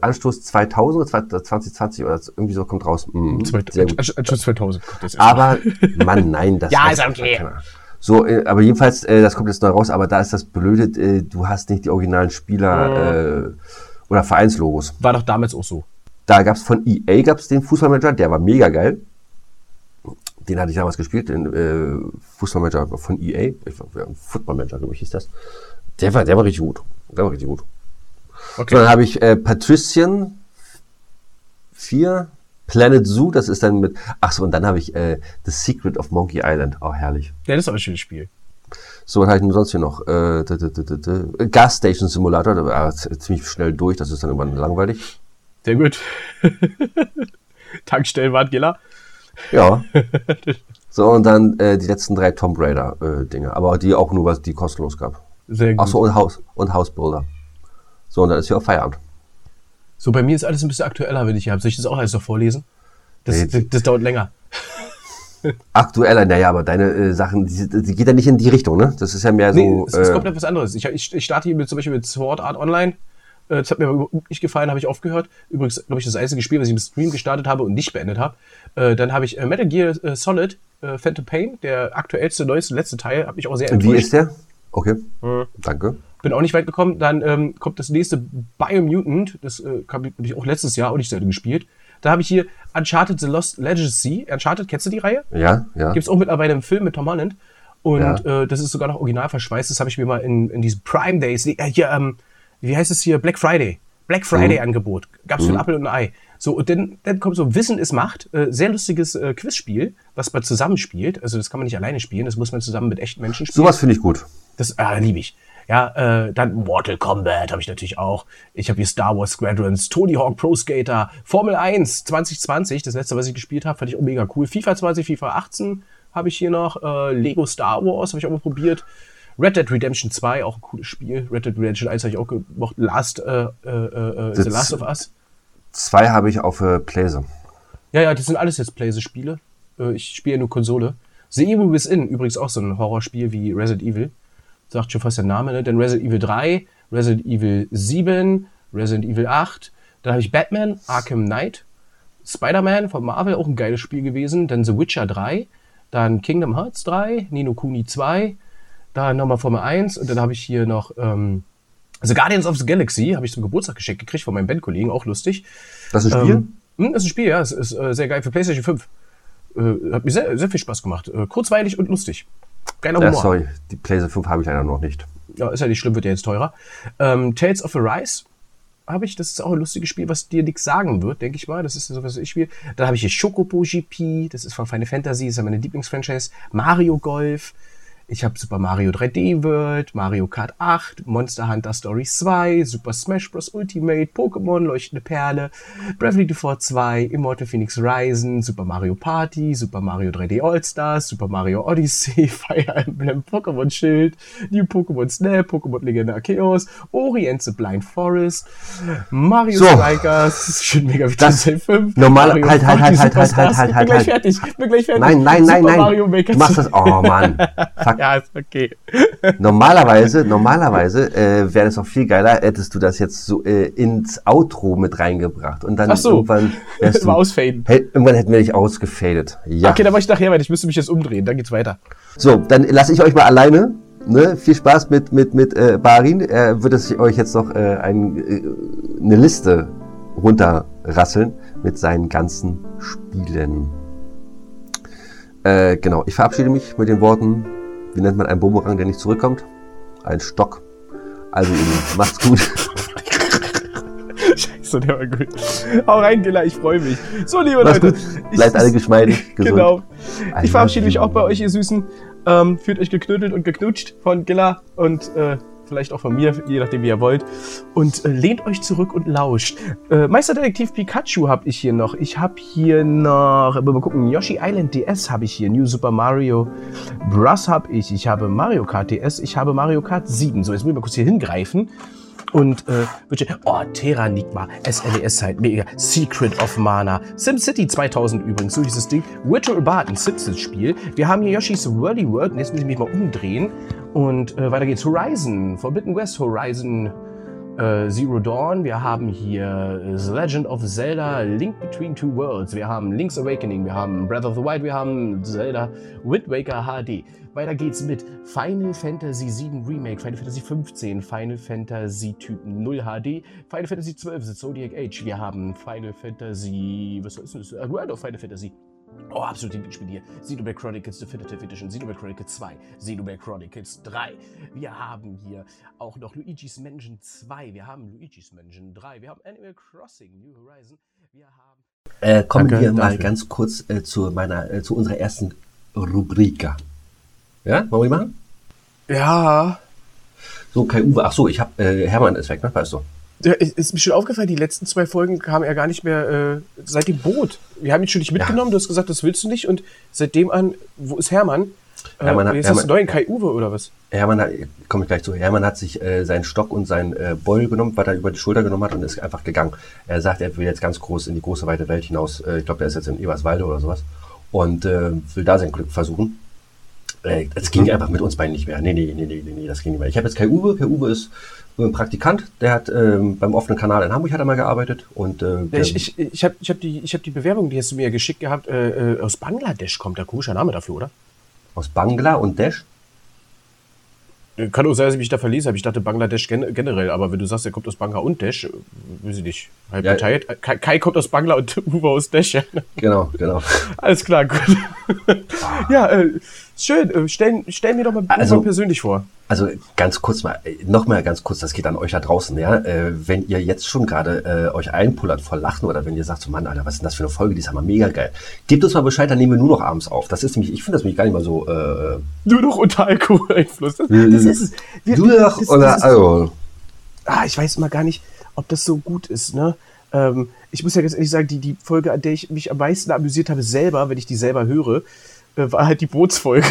Anstoß 2000 oder 2020 oder irgendwie so kommt raus. Mhm, sehr gut. Anstoß Anstoß 2000 kommt jetzt erst. Aber, Mann, nein, das Ja, ist okay. keiner. So, äh, aber jedenfalls, äh, das kommt jetzt neu raus, aber da ist das Blöde, äh, du hast nicht die originalen Spieler äh, oder Vereinslogos. War doch damals auch so. Da gab's von EA gab's den Fußballmanager, der war mega geil. Den hatte ich damals gespielt, den äh, Fußballmanager von EA. Ich war, ja, Footballmanager, glaube ich, hieß das. Der war, der war richtig gut. Der war richtig gut. Okay. So, dann habe ich äh, Patrician 4, Planet Zoo, das ist dann mit. Ach so, und dann habe ich äh, The Secret of Monkey Island. Oh, herrlich. Ja, das ist aber ein schönes Spiel. So, was habe ich denn sonst hier noch? Äh, d- d- d- Gas Station Simulator, da war ziemlich schnell durch, das ist dann irgendwann langweilig. Sehr gut. Tankstellen waren Giller. Ja. so, und dann äh, die letzten drei Tomb Raider äh, Dinge, aber die auch nur, was die kostenlos gab. Sehr gut. Ach so, und Haus und Hausbuilder. So, und dann ist hier auch Feierabend. So, bei mir ist alles ein bisschen aktueller, wenn ich hier habe. Soll ich das auch alles noch vorlesen? Das, Nee. das, das dauert länger. Aktueller, naja, aber deine äh, Sachen, die, die geht ja nicht in die Richtung, ne? Das ist ja mehr so. Nee, es, es äh, kommt etwas anderes. Ich, ich, ich starte hier mit, zum Beispiel mit Sword Art Online. Äh, Das hat mir aber überhaupt nicht gefallen, habe ich aufgehört. Übrigens, glaube ich, das einzige Spiel, was ich im Stream gestartet habe und nicht beendet habe. Äh, Dann habe ich äh, Metal Gear äh, Solid Phantom Pain, der aktuellste, neueste, letzte Teil, hat mich auch sehr wie enttäuscht. ist der? Okay. Mhm. Danke. Bin auch nicht weit gekommen. Dann ähm, kommt das nächste Biomutant. Das äh, habe ich auch letztes Jahr auch nicht selten gespielt. Da habe ich hier Uncharted The Lost Legacy. Uncharted, kennst du die Reihe? Ja, ja. Gibt es auch mittlerweile im Film mit Tom Holland. Und Ja. äh, das ist sogar noch original verschweißt. Das habe ich mir mal in, in diesen Prime Days, äh, hier, ähm, wie heißt es hier? Black Friday. Black Friday Angebot. Gab es für Mhm. ein Apfel und ein Ei. So, und dann, dann kommt so Wissen ist Macht. Äh, sehr lustiges äh, Quizspiel, was man zusammen spielt. Also, das kann man nicht alleine spielen. Das muss man zusammen mit echten Menschen spielen. Sowas finde ich gut. Das äh, liebe ich. Ja, äh, dann Mortal Kombat habe ich natürlich auch. Ich habe hier Star Wars Squadrons, Tony Hawk Pro Skater, Formel 1 2020, das letzte, was ich gespielt habe, fand ich auch mega cool. FIFA 20, FIFA 18 habe ich hier noch. Äh, Lego Star Wars habe ich auch mal probiert. Red Dead Redemption 2, auch ein cooles Spiel. Red Dead Redemption 1 habe ich auch gemocht. Last, äh, äh, äh, The Last of Us. Zwei habe ich auf äh, Playse. Ja, ja, das sind alles jetzt Playse-Spiele. Äh, ich spiele ja nur Konsole. The Evil Within, übrigens auch so ein Horrorspiel wie Resident Evil. Sagt schon fast der Name, ne? Dann Resident Evil 3, Resident Evil 7, Resident Evil 8. Dann habe ich Batman, Arkham Knight, Spider-Man von Marvel, auch ein geiles Spiel gewesen. Dann The Witcher 3, dann Kingdom Hearts 3, Nino Kuni 2, dann nochmal Formel 1 und dann habe ich hier noch ähm, The Guardians of the Galaxy, habe ich zum Geburtstag geschenkt gekriegt von meinem Bandkollegen, auch lustig. Das ist ein Spiel? Ähm, hm, das ist ein Spiel, ja. Es ist äh, sehr geil für PlayStation 5. Äh, hat mir sehr, sehr viel Spaß gemacht. Äh, kurzweilig und lustig. Geiler Ja, Humor. sorry, die Playse 5 habe ich leider noch nicht. Ja, ist ja nicht schlimm, wird ja jetzt teurer. Ähm, Tales of Arise habe ich. Das ist auch ein lustiges Spiel, was dir nichts sagen wird, denke ich mal. Das ist so, was ich spiele. Dann habe ich hier Chocobo GP. Das ist von Final Fantasy. Das ist ja meine Lieblingsfranchise. Mario Golf. Ich habe Super Mario 3D World, Mario Kart 8, Monster Hunter Stories 2, Super Smash Bros. Ultimate, Pokémon Leuchtende Perle, Bravely Default 2, Immortal Phoenix Rising, Super Mario Party, Super Mario 3D All-Stars, Super Mario Odyssey, Fire Emblem, Pokémon Schild, New Pokémon Snap, Pokémon Legende Arceus, Ori and the Blind Forest, Mario So. Strikers, schön mega wie Das 5, normal, Mario halt, halt, Party halt, halt, halt, Superstars. halt, halt, Ich bin gleich halt. fertig, bin gleich fertig. Nein, nein, nein, Super nein. Mario Maker Du machst das. Oh Mann. Fuck. ja, ist okay. Normalerweise, normalerweise äh, wäre es auch viel geiler, hättest du das jetzt so äh, ins Outro mit reingebracht und dann Ach so. irgendwann wärst du, ausfaden. Hey, irgendwann hätten wir dich ausgefadet. Ja. Okay, dann mach ich nachher weiter. Ich müsste mich jetzt umdrehen. Dann geht's weiter. So, dann lasse ich euch mal alleine. Ne? Viel Spaß mit mit mit äh, Barin. Er wird es euch jetzt noch äh, ein, äh, eine Liste runterrasseln mit seinen ganzen Spielen. Äh, genau, ich verabschiede mich mit den Worten, wie nennt man einen Bumerang, der nicht zurückkommt? Ein Stock. Also, ihr macht's gut. Scheiße, der war gut. Hau rein, Gilla, ich freue mich. So, liebe Macht's Leute. ich- Bleibt alle geschmeidig, gesund. Genau. Ich verabschiede mich auch bei euch, ihr Süßen. Ähm, fühlt euch geknüttelt und geknutscht von Gilla und äh, vielleicht auch von mir, je nachdem wie ihr wollt. Und äh, lehnt euch zurück und lauscht. Äh, Meisterdetektiv Pikachu habe ich hier noch. Ich habe hier noch, mal gucken, Yoshi Island DS habe ich hier. New Super Mario Bros. habe ich. Ich habe Mario Kart DS. Ich habe Mario Kart 7. So, jetzt muss ich mal kurz hier hingreifen. Und äh, oh, Terranigma, SNES halt, mega. Secret of Mana, SimCity 2000 übrigens, so dieses Ding. Virtual Bart, ein Simpsons-Spiel. Wir haben hier Yoshi's Worldy World und jetzt muss ich mich mal umdrehen. Und äh, weiter geht's. Horizon, Forbidden West Horizon äh, Zero Dawn. Wir haben hier äh, The Legend of Zelda, Link Between Two Worlds. Wir haben Link's Awakening, wir haben Breath of the Wild, wir haben Zelda Wind Waker HD. Weiter geht's mit Final Fantasy VII Remake, Final Fantasy 15, Final Fantasy Typ 0 HD, Final Fantasy 12, The Zodiac Age. Wir haben Final Fantasy, was ist das? World of Final Fantasy. Oh, absolut Lieblingsspiel hier. Xenoblade Chronicles Definitive Edition, Xenoblade Chronicles 2, Xenoblade Chronicles 3. Wir haben hier auch noch Luigi's Mansion 2. Wir haben Luigi's Mansion 3. Wir haben Animal Crossing New Horizon. Wir haben äh, kommen Danke wir mal dafür. ganz kurz äh, zu meiner, äh, zu unserer ersten Rubrik. Ja, wollen wir die machen? Ja. So, Kai Uwe, ach so, ich habe äh, Hermann ist weg, ne? Weißt du? Ja, ist mir schon aufgefallen, die letzten zwei Folgen kam er gar nicht mehr äh, seit dem Boot. Wir haben ihn schon nicht mitgenommen, ja. du hast gesagt, das willst du nicht und seitdem an, wo ist Hermann? Äh, Hermann hat, jetzt Hermann, hast du neuen Kai Uwe oder was? Hermann hat, komme ich gleich zu, Hermann hat sich äh, seinen Stock und seinen äh, Beul genommen, was er über die Schulter genommen hat und ist einfach gegangen. Er sagt, er will jetzt ganz groß in die große weite Welt hinaus. Äh, ich glaube, er ist jetzt in Eberswalde oder sowas und äh, will da sein Glück versuchen. Äh, das ging einfach mit uns beiden nicht mehr. Nee, nee, nee, nee, nee, das ging nicht mehr. Ich habe jetzt Kai Uwe. Kai Uwe ist ein Praktikant, der hat ähm, beim offenen Kanal in Hamburg hat er mal gearbeitet und äh, ja, ich, ich, ich habe ich hab die, ich hab die Bewerbung, die hast du mir geschickt gehabt, äh, äh aus Bangladesch kommt der komischer Name dafür, oder? Aus Bangla und Desch? Kann auch sein, dass ich mich da verließ habe. Ich dachte Bangladesch gen generell, aber wenn du sagst, er kommt aus Bangladesch, äh, weiß ich nicht. Halb ja, geteilt. Kai, Kai, kommt aus Bangla und Uwe aus Desch. Genau, genau. Alles klar, gut. ja, äh, schön. Äh, stell, stell mir doch mal also, persönlich vor. Also ganz kurz mal, äh, noch mal ganz kurz, das geht an euch da draußen, ja. Äh, wenn ihr jetzt schon gerade äh, euch einpullert vor Lachen oder wenn ihr sagt, so Mann, Alter, was ist denn das für eine Folge, die ist aber mega geil. Gebt uns mal Bescheid, dann nehmen wir nur noch abends auf. Das ist nämlich, ich finde das nämlich gar nicht mal so. Äh, nur noch unter Alkoholeinfluss. Das, das ist es. Wir, nur noch unter Alkohol. Ah, ich weiß immer gar nicht, ob das so gut ist, ne? Ähm, ich muss ja ganz ehrlich sagen, die, die Folge, an der ich mich am meisten amüsiert habe, selber, wenn ich die selber höre, äh, war halt die Bootsfolge.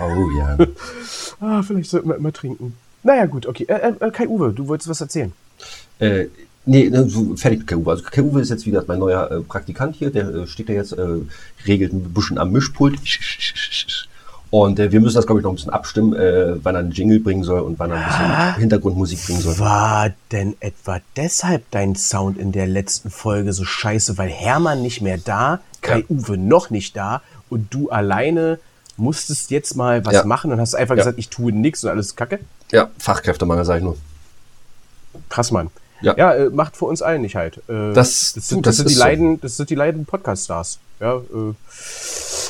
Oh ja. ah, vielleicht sollten wir immer trinken. Naja, gut, okay. Äh, äh, Kai Uwe, du wolltest was erzählen. Äh, nee, ne, so fertig mit Kai Uwe. Also Kai Uwe ist jetzt wieder mein neuer äh, Praktikant hier. Der äh, steht da jetzt, äh, regelt ein bisschen am Mischpult. Und äh, wir müssen das, glaube ich, noch ein bisschen abstimmen, äh, wann er einen Jingle bringen soll und wann er ein bisschen ah, Hintergrundmusik bringen soll. War denn etwa deshalb dein Sound in der letzten Folge so scheiße, weil Hermann nicht mehr da, Kai ja. Uwe noch nicht da und du alleine musstest jetzt mal was ja. machen und hast einfach ja. gesagt, ich tue nichts und alles Kacke? Ja, Fachkräftemangel, sag ich nur. Krass, Mann. Ja, ja äh, macht für uns allen nicht halt. Äh, das, das, sind, das, sind die so. Leiden, das sind die Leiden Podcast-Stars. Ja, äh,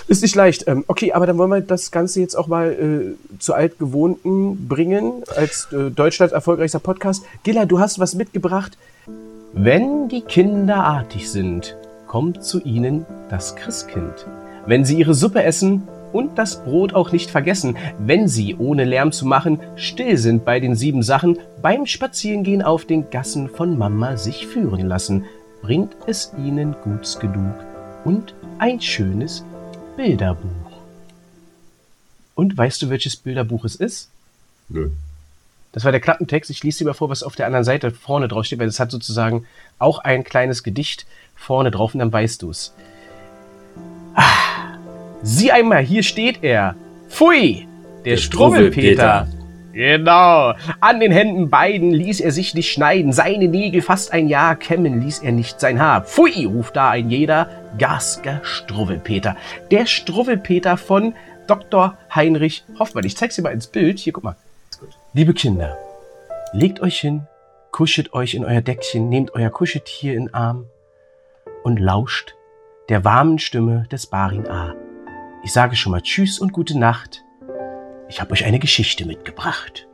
ist nicht leicht. Ähm, okay, aber dann wollen wir das Ganze jetzt auch mal äh, zu altgewohnten bringen, als äh, Deutschlands erfolgreichster Podcast. Gilla, du hast was mitgebracht. Wenn die Kinder artig sind, kommt zu ihnen das Christkind. Wenn sie ihre Suppe essen, und das Brot auch nicht vergessen, wenn sie, ohne Lärm zu machen, still sind bei den sieben Sachen, beim Spazierengehen auf den Gassen von Mama sich führen lassen, bringt es ihnen Guts genug und ein schönes Bilderbuch. Und weißt du, welches Bilderbuch es ist? Nö. Das war der Klappentext. Ich lese dir mal vor, was auf der anderen Seite vorne drauf steht, weil es hat sozusagen auch ein kleines Gedicht vorne drauf und dann weißt du es. Sieh einmal, hier steht er. Pfui, der, der Struwwelpeter. Genau. An den Händen beiden ließ er sich nicht schneiden, seine Nägel fast ein Jahr kämmen ließ er nicht sein Haar. Pfui, ruft da ein jeder, Gasker Struwwelpeter. Der Struwwelpeter von Dr. Heinrich Hoffmann. Ich zeig's dir mal ins Bild. Hier, guck mal. Liebe Kinder, legt euch hin, kuschelt euch in euer Deckchen, nehmt euer Kuscheltier in den Arm und lauscht der warmen Stimme des Barin A. Ich sage schon mal Tschüss und gute Nacht. Ich habe euch eine Geschichte mitgebracht.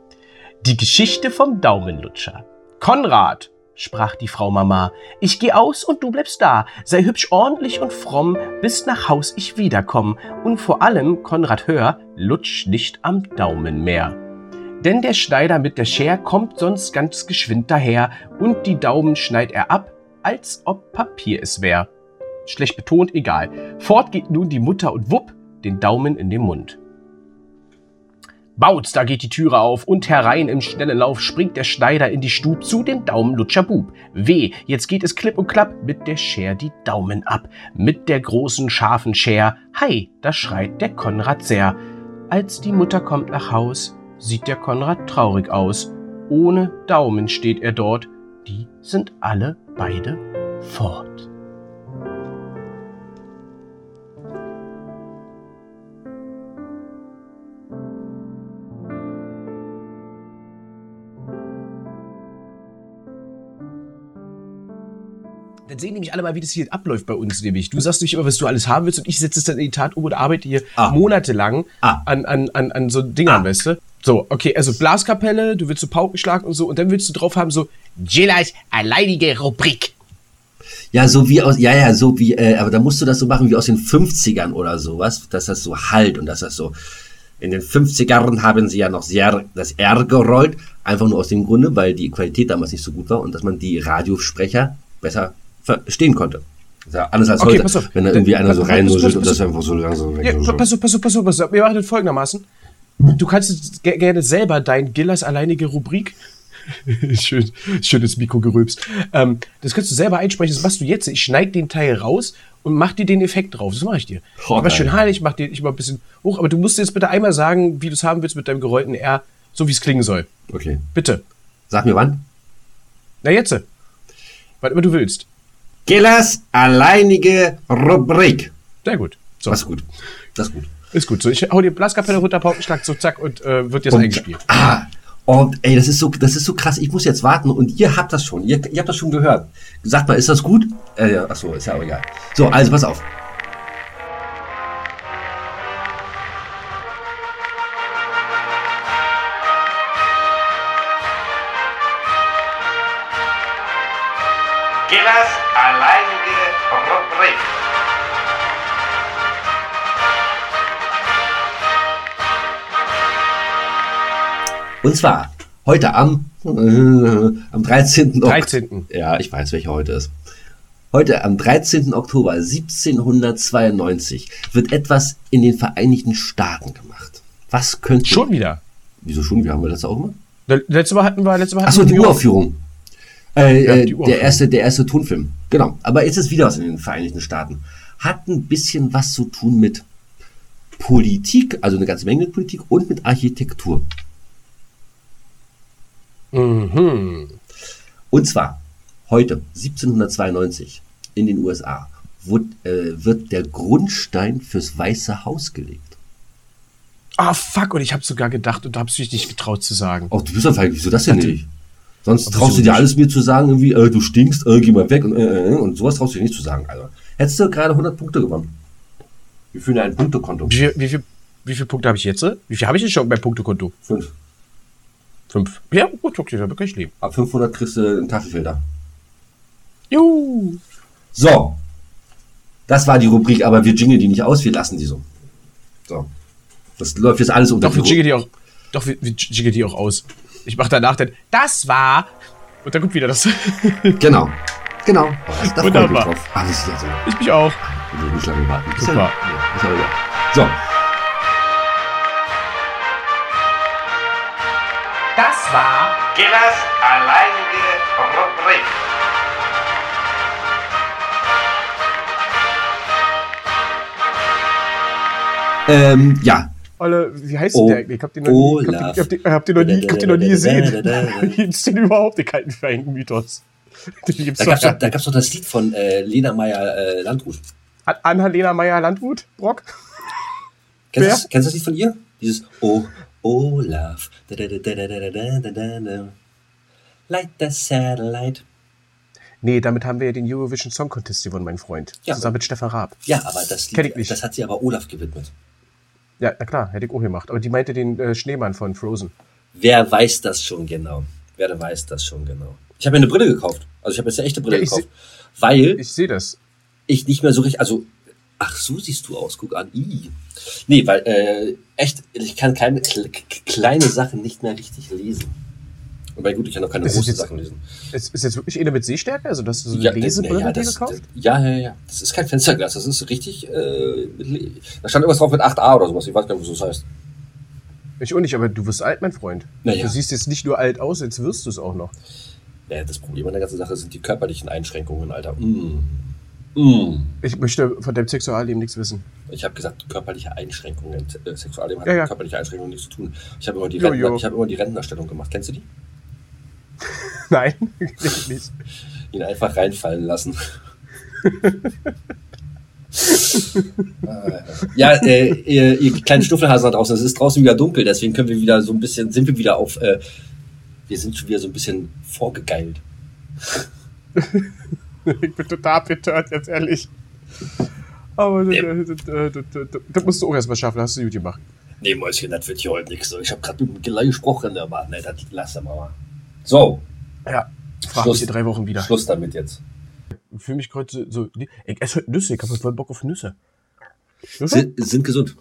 Die Geschichte vom Daumenlutscher. Konrad, sprach die Frau Mama, ich geh aus und du bleibst da. Sei hübsch ordentlich und fromm, bis nach Haus ich wiederkomm. Und vor allem, Konrad, hör, lutsch nicht am Daumen mehr. Denn der Schneider mit der Scher kommt sonst ganz geschwind daher und die Daumen schneidet er ab, als ob Papier es wär. Schlecht betont, egal. Fort geht nun die Mutter und wupp, den Daumen in den Mund. Bautz, da geht die Türe auf und herein im schnellen Lauf springt der Schneider in die Stub zu dem Daumenlutscher Bub. Weh, jetzt geht es klipp und klapp mit der Scher die Daumen ab. Mit der großen scharfen Scher, hei, da schreit der Konrad sehr. Als die Mutter kommt nach Haus, sieht der Konrad traurig aus. Ohne Daumen steht er dort, die sind alle beide fort. Dann sehen nämlich alle mal, wie das hier abläuft bei uns nämlich. Du sagst nämlich immer, was du alles haben willst und ich setze es dann in die Tat um und arbeite hier Ah. monatelang Ah. an, an, an, an so Dingern, weißt du? So, okay, also Blaskapelle, du willst so Paukenschlag und so und dann willst du drauf haben so Jillas alleinige Rubrik. Ja, so wie aus, ja, ja, so wie, äh, aber da musst du das so machen wie aus den 50ern oder sowas, dass das so halt und dass das so, in den 50ern haben sie ja noch sehr das R gerollt, einfach nur aus dem Grunde, weil die Qualität damals nicht so gut war und dass man die Radiosprecher besser verstehen konnte. Ja anders als Okay, heute, wenn da irgendwie einer so reinnuschelt und das einfach so langsam Ja, weg. pass auf, pass auf, pass auf, pass auf. Wir machen das folgendermaßen. Du kannst gerne selber dein Gillas alleinige Rubrik. Schön, schönes Mikrogerübst. Ähm, das kannst du selber einsprechen. Das machst du jetzt. Ich schneide den Teil raus und mach dir den Effekt drauf. Das mache ich dir. Oh, aber schön heilig, mach dir ich mal ein bisschen hoch. Aber du musst jetzt bitte einmal sagen, wie du es haben willst mit deinem gerollten R, so wie es klingen soll. Okay. Bitte. Sag mir wann. Na jetzt. Wann immer du willst. Gillas alleinige Rubrik. Sehr gut. So. Das ist gut. Das ist gut. Ist gut. So, ich hau dir Blaskapelle runter, Paukenschlag, so zack und äh, wird jetzt Und- eingespielt. Ah, und ey, das ist so, das ist so krass. Ich muss jetzt warten und ihr habt das schon. Ihr, ihr habt das schon gehört. Sagt mal, ist das gut? Äh, ja, achso, ist ja auch egal. So, also pass auf. Alleinige Rubrik. Und zwar heute am, äh, am 13. Ok- 13. Ja, ich weiß, welcher heute ist. Heute am 13. Oktober 1792 wird etwas in den Vereinigten Staaten gemacht. Was könnte. Schon wieder? Wieso schon? Wie haben wir das auch immer? Le- Letztes Mal hatten wir, letztes Mal hatten Achso, die. Uraufführung. Äh, Ja, äh, der, erste, der erste Tonfilm. Genau. Aber jetzt ist wieder was in den Vereinigten Staaten. Hat ein bisschen was zu tun mit Politik, also eine ganze Menge mit Politik und mit Architektur. Mhm. Und zwar heute, 1792, in den USA, wird, äh, wird der Grundstein fürs Weiße Haus gelegt. Ah, fuck, und ich habe sogar gedacht und da hab's dich nicht getraut zu sagen. Oh, du bist einfach, wieso das denn nicht? Sonst Aber traust du dir alles mir zu sagen, irgendwie, äh, du stinkst, äh, geh mal weg und, äh, äh, und sowas traust du dir nicht zu sagen, Alter. Hättest du gerade 100 Punkte gewonnen. Wir führen ja ein Punktekonto. Wie viel, wie viel, wie viel Punkte habe ich jetzt? Wie viel habe ich denn schon beim Punktekonto? Fünf. Fünf. Ja, gut, okay, damit kann ich leben. Ab 500 kriegst du einen Tafelfilter. Juhu. So. Das war die Rubrik, aber wir jingeln die nicht aus, wir lassen die so. So. Das läuft jetzt alles unter Doch, wir die jiggeln die auch, doch, wir, wir jiggeln die auch aus. Ich mache danach dann, das war, und dann kommt wieder das. Genau. Genau. Oh, das, da freue ich mich Wunderbar. drauf. Ah, das ist ja so. Ich mich auch. Ich will nicht lange warten. Super. Ja, ist ja egal. So. Das war Gillas alleinige Rubrik. Ähm, ja. Olle, wie heißt Oh, der eigentlich? Ich hab den noch nie, ich Olaf. ich hab ich hab den noch nie, ich hab den noch nie gesehen. Gibt's den überhaupt, den kalten Vereinigten Mythos? Den gibt's Da gab's doch, da gab's doch das Lied von äh, Lena Meyer äh, Anna-Lena Meyer-Landrut, Brock? Kennst du Wer? das, kennst du das Lied von ihr? Dieses Oh, Olaf. Da, da, da, da, da, da, da, da, da. Light the satellite. Nee, damit haben wir ja den Eurovision Song Contest gewonnen, mein Freund. Ja. Zusammen mit Stefan Raab. Ja, aber das Kenn ich Lied, nicht. das hat sie aber Olaf gewidmet. Ja, na klar, hätte ich auch gemacht. Aber die meinte den äh, Schneemann von Frozen. Wer weiß das schon genau? Wer weiß das schon genau? Ich habe mir eine Brille gekauft. Also ich habe jetzt eine echte Brille Ja, gekauft. Weil Ich sehe das. ich nicht mehr so richtig, also Ach, so siehst du aus, guck an. I. Nee, weil, äh, echt, ich kann keine kle kleine Sachen nicht mehr richtig lesen. Wobei gut, ich kann auch keine großen Sachen lesen. Ist, ist jetzt wirklich eine mit Sehstärke? Also, dass du so eine Ja, Lesebrille ja, das, gekauft? das, ja, ja, ja. Das ist kein Fensterglas, das ist richtig, äh, da stand irgendwas drauf mit 8a oder sowas. Ich weiß gar nicht, was das heißt. Ich auch nicht, aber du wirst alt, mein Freund. Naja. Du siehst jetzt nicht nur alt aus, jetzt wirst du es auch noch. Ja, das Problem an der ganzen Sache sind die körperlichen Einschränkungen, Alter. Mm. Mm. Ich möchte von deinem Sexualleben nichts wissen. Ich habe gesagt, körperliche Einschränkungen. Äh, Sexualleben hat Ja, ja. mit körperliche Einschränkungen nichts zu tun. Ich habe immer, die Jo, Rentner- jo. ich hab immer die Rentnerstellung gemacht. Kennst du die? Nein, nicht. Ihn einfach reinfallen lassen. Ja, äh, ihr, ihr kleinen Stuffelhasen da draußen, es ist draußen wieder dunkel, deswegen können wir wieder so ein bisschen, sind wir wieder auf, äh, wir sind schon wieder so ein bisschen vorgegeilt. ich bin total betört, jetzt ehrlich. Aber das, das, das, das, das, musst du auch erstmal schaffen, hast du gut gemacht. Nee, Mäuschen, das wird hier heute nichts. So. Ich habe gerade mit dem Geleih gesprochen, aber ne, das lass mal. So. Ja, frag mich in drei Wochen wieder. Schluss damit jetzt. Ich fühle mich gerade so. Ich esse heute Nüsse, ich habe voll Bock auf Nüsse. Sind, sind gesund.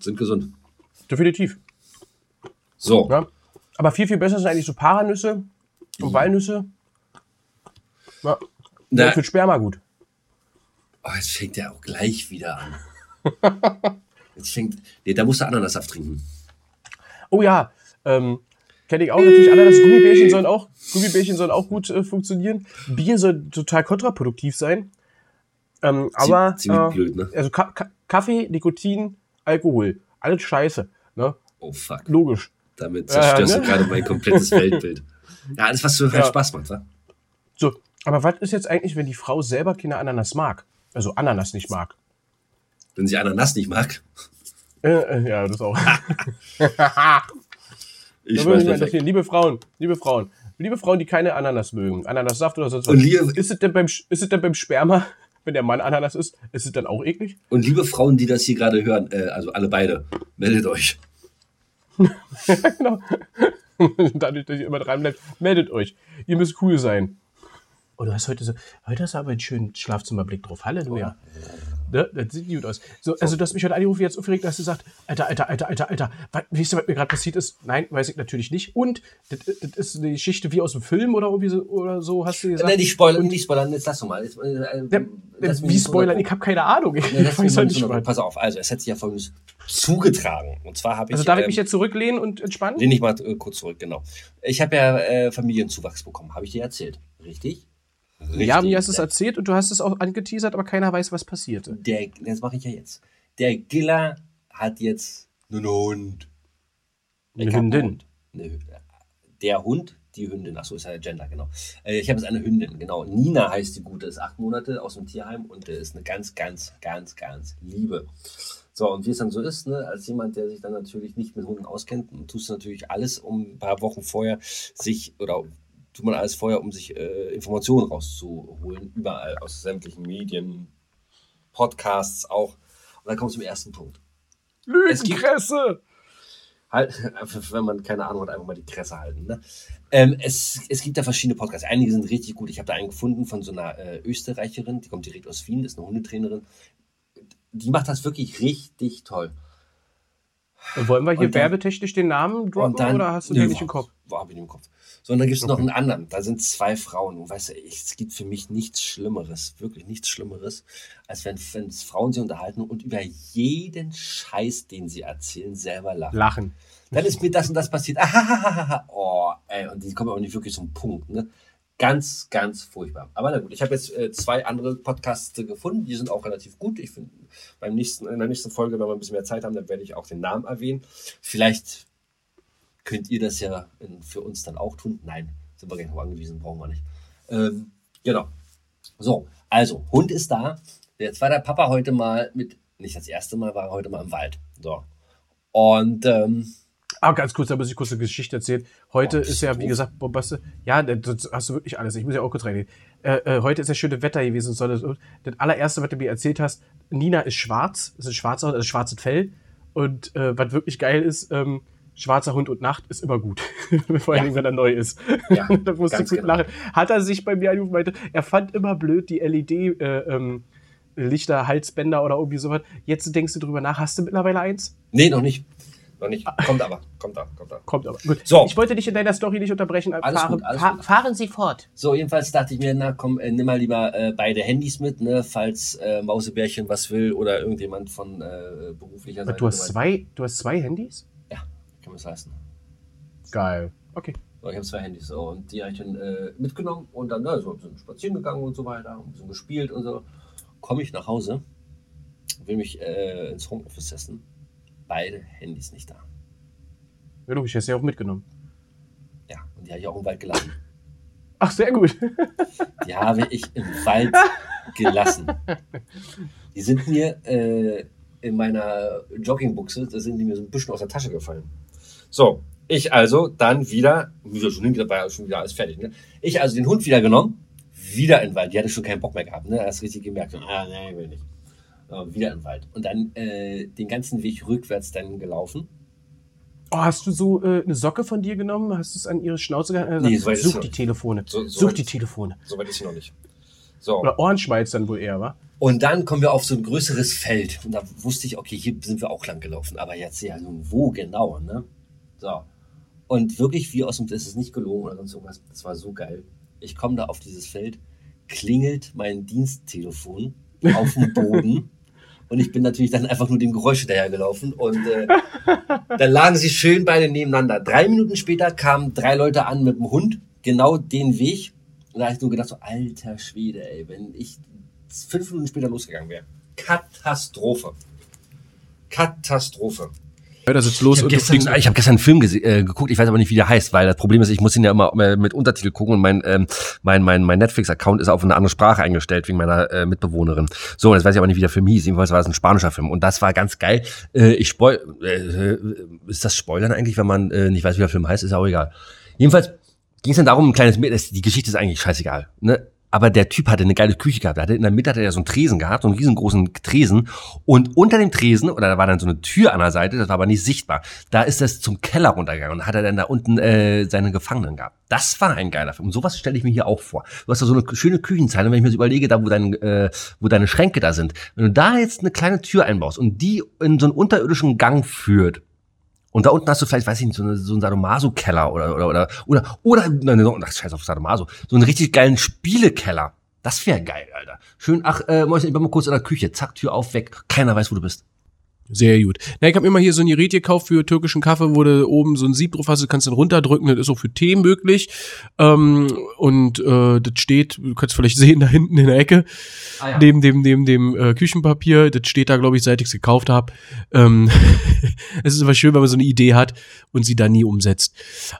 Sind gesund. Definitiv. So. Ja. Aber viel, viel besser sind eigentlich so Paranüsse und Walnüsse. Ja. Na- für Sperma gut. Oh, jetzt fängt der auch gleich wieder an. Jetzt fängt. Nee, da musst du Ananassaft trinken. Oh ja, ähm, kenne ich auch natürlich Ananas. Gummibärchen sollen auch, Gummibärchen sollen auch gut äh, funktionieren. Bier soll total kontraproduktiv sein. Ähm, aber ziemlich äh, blöd, ne? Also Ka Ka Kaffee, Nikotin, Alkohol, alles Scheiße. Ne? Oh fuck. Logisch. Damit zerstörst ne? du gerade mein komplettes Weltbild. Ja, alles, was so halt Ja. Spaß macht, wa? So, aber was ist jetzt eigentlich, wenn die Frau selber keine Ananas mag? Also Ananas nicht mag. Wenn sie Ananas nicht mag. Äh, äh, ja, das auch. Ich da würde weiß mich interessieren. Liebe Frauen, liebe Frauen, liebe Frauen, die keine Ananas mögen, Ananassaft oder sonst was. Und liebe- ist, es denn beim, ist es denn beim Sperma, wenn der Mann Ananas isst, ist es dann auch eklig? Und liebe Frauen, die das hier gerade hören, äh, also alle beide, meldet euch. genau. Dadurch, dass ihr immer dran bleibt, meldet euch. Ihr müsst cool sein. Oh, du hast heute so, heute hast du aber einen schönen Schlafzimmerblick drauf. Halleluja. Ne? Das sieht gut aus. So, also, du hast mich heute angerufen, jetzt aufgeregt, dass du sagst, Alter, Alter, Alter, Alter, Alter, was, weißt du, was mir gerade passiert ist? Nein, weiß ich natürlich nicht. Und, das, das ist eine Geschichte wie aus dem Film oder irgendwie so, oder so, hast du gesagt? Nein, nicht spoilern, nicht spoilern, jetzt lass doch mal. Jetzt, äh, äh, Ja, mich wie spoilern? Ich habe keine Ahnung. Ich Nee, lass mich weiß halt nicht. Pass auf, also es hat sich ja folgendes zugetragen. Und zwar habe ich. Also darf ich ähm, mich jetzt zurücklehnen und entspannen? Lehn ich mal äh, kurz zurück, genau. Ich habe ja äh, Familienzuwachs bekommen, habe ich dir erzählt. Richtig? Ja, mir hast es erzählt und du hast es auch angeteasert, aber keiner weiß, was passierte. Der, das mache ich ja jetzt. Der Giller hat jetzt einen Hund. Eine Hündin. Hund. Der Hund, die Hündin. Achso, ist ja Gender, genau. Äh, Ich habe jetzt eine Hündin, genau. Nina heißt die Gute, ist acht Monate aus dem Tierheim und ist eine ganz, ganz, ganz, ganz liebe. So, und wie es dann so ist, ne, als jemand, der sich dann natürlich nicht mit Hunden auskennt, tust du natürlich alles, um ein paar Wochen vorher sich, oder tut man alles vorher, um sich äh, Informationen rauszuholen, überall aus sämtlichen Medien, Podcasts auch. Und dann kommt zum ersten Punkt. Lügenkresse! Halt, wenn man keine Ahnung hat, einfach mal die Kresse halten. Ne? Ähm, es, es gibt da verschiedene Podcasts. Einige sind richtig gut. Ich habe da einen gefunden von so einer äh, Österreicherin, die kommt direkt aus Wien, ist eine Hundetrainerin. Die macht das wirklich richtig toll. Wollen wir hier dann- werbetechnisch den Namen droppen Und dann- oder hast du Nö, den nicht im Kopf? War hab ich im Kopf. So, und dann gibt es noch einen anderen. Da sind zwei Frauen. Und weißt du, es gibt für mich nichts Schlimmeres, wirklich nichts Schlimmeres, als wenn, wenn Frauen sich unterhalten und über jeden Scheiß, den sie erzählen, selber lachen. Lachen. Dann ist mir das und das passiert. Ahahaha. Oh, ey, und die kommen auch nicht wirklich zum Punkt. Ne? Ganz, ganz furchtbar. Aber na gut, ich habe jetzt äh, zwei andere Podcasts gefunden, die sind auch relativ gut. Ich finde, beim nächsten, in der nächsten Folge, wenn wir ein bisschen mehr Zeit haben, dann werde ich auch den Namen erwähnen. Vielleicht könnt ihr das ja in, für uns dann auch tun. Nein, sind wir gar nicht angewiesen, brauchen wir nicht. Ähm, genau. So, also, Hund ist da. Jetzt war der Papa heute mal mit, nicht das erste Mal, war er heute mal im Wald. So. Und, ähm, Ah, ganz kurz, da muss ich kurz eine Geschichte erzählen. Heute ist ja, wie gesagt, Bombaste. Ja, das hast du wirklich alles. Ich muss ja auch kurz reingehen. Äh, äh, heute ist ja schöne Wetter gewesen. und So, das, das allererste, was du mir erzählt hast, Nina ist schwarz, ist ein schwarzer, also schwarzes Fell. Und äh, was wirklich geil ist, ähm, schwarzer Hund und Nacht ist immer gut. Vor allem, Ja. wenn er neu ist. Ja, da musste ich ganz gut genau. lachen. Hat er sich bei mir angerufen, meinte, er fand immer blöd die LED, äh, ähm, Lichter, Halsbänder oder irgendwie sowas. Jetzt denkst du drüber nach, hast du mittlerweile eins? Nee, noch nicht. Noch nicht. Kommt aber. Kommt da. Kommt da. Kommt aber. Gut. So. Ich wollte dich in deiner Story nicht unterbrechen. Alles fahren, gut, alles fa gut. fahren Sie fort. So, jedenfalls dachte ich mir, na komm, äh, nimm mal lieber äh, beide Handys mit, ne, falls äh, Mausebärchen was will oder irgendjemand von äh, beruflicher Aber Seite. du hast zwei, du hast zwei Handys? Ja, kann man es leisten. Geil. Okay. So, ich habe zwei Handys so, und die habe ich dann äh, mitgenommen und dann na, so ein bisschen spazieren gegangen und so weiter, ein bisschen gespielt und so. Komme ich nach Hause, will mich äh, ins Homeoffice setzen. Beide Handys nicht da. Ja, logisch, hast du ja auch mitgenommen. Ja, und die habe ich auch im Wald gelassen. Ach, sehr gut. Die habe ich im Wald gelassen. Die sind mir äh, in meiner Joggingbuchse, da sind die mir so ein bisschen aus der Tasche gefallen. So, ich also dann wieder, wieder schon ja schon wieder alles fertig. Ne? Ich also den Hund wieder genommen, wieder in den Wald. Die hatte schon keinen Bock mehr gehabt, ne? Hast richtig gemerkt. Ah, nee, will nicht. Äh, wieder den Wald. Und dann äh, den ganzen Weg rückwärts dann gelaufen. Oh, hast du so äh, eine Socke von dir genommen? Hast du es an ihre Schnauze gehalten? Nee, so Such die. Telefone. So- so Such weit die ist- Telefone. Soweit ist sie noch nicht. So. Oder Ohrenschmalz dann wohl eher, wa? Und dann kommen wir auf so ein größeres Feld. Und da wusste ich, okay, hier sind wir auch lang gelaufen. Aber jetzt ja nun wo genau, ne? So. Und wirklich, wie aus dem, das ist nicht gelogen oder sonst irgendwas. Das war so geil. Ich komme da auf dieses Feld, klingelt mein Diensttelefon auf dem Boden. Und ich bin natürlich dann einfach nur dem Geräusch hinterhergelaufen. Und äh, dann lagen sie schön beide nebeneinander. Drei Minuten später kamen drei Leute an mit dem Hund, genau den Weg. Und da habe ich nur gedacht, so, alter Schwede, ey, wenn ich fünf Minuten später losgegangen wäre. Katastrophe. Katastrophe. Da sitzt los Ich habe und du gestern, ich hab gestern einen Film äh, geguckt, ich weiß aber nicht, wie der heißt, weil das Problem ist, ich muss ihn ja immer äh, mit Untertitel gucken und mein, ähm, mein, mein, mein Netflix-Account ist auf eine andere Sprache eingestellt, wegen meiner äh, Mitbewohnerin. So, und jetzt weiß ich aber nicht, wie der Film hieß. Jedenfalls war das ein spanischer Film und das war ganz geil. Äh, ich spoil, äh, ist das Spoilern eigentlich, wenn man äh, nicht weiß, wie der Film heißt? Ist ja auch egal. Jedenfalls ging es dann darum, ein kleines Mädchen, die Geschichte ist eigentlich scheißegal, ne? Aber der Typ hatte eine geile Küche gehabt. Er hatte in der Mitte hatte er so einen Tresen gehabt, so einen riesengroßen Tresen. Und unter dem Tresen, oder da war dann so eine Tür an der Seite, das war aber nicht sichtbar. Da ist das zum Keller runtergegangen und hat er dann da unten äh, seine Gefangenen gehabt. Das war ein geiler Film. Und sowas stelle ich mir hier auch vor. Du hast da so eine schöne Küchenzeile, wenn ich mir das überlege, da wo, dein, äh, wo deine Schränke da sind. Wenn du da jetzt eine kleine Tür einbaust und die in so einen unterirdischen Gang führt, und da unten hast du vielleicht, weiß ich nicht, so, eine, so einen Sadomaso-Keller oder, oder, oder, oder, oder, nein, ach, scheiß auf Sadomaso, so einen richtig geilen Spielekeller. Das wäre geil, Alter. Schön, ach, äh, Mäuschen, ich bin mal kurz in der Küche, zack, Tür auf, weg. Keiner weiß, wo du bist. Sehr gut. Na, ich habe immer hier so ein Gerät gekauft für türkischen Kaffee, wo du oben so ein Sieb drauf hast, du kannst dann runterdrücken, das ist auch für Tee möglich. Ähm, und äh, das steht, du kannst vielleicht sehen, da hinten in der Ecke, Ah, ja. neben dem, dem, dem äh, Küchenpapier, das steht da, glaube ich, seit ich es gekauft habe. Ähm, es ist aber schön, wenn man so eine Idee hat und sie dann nie umsetzt.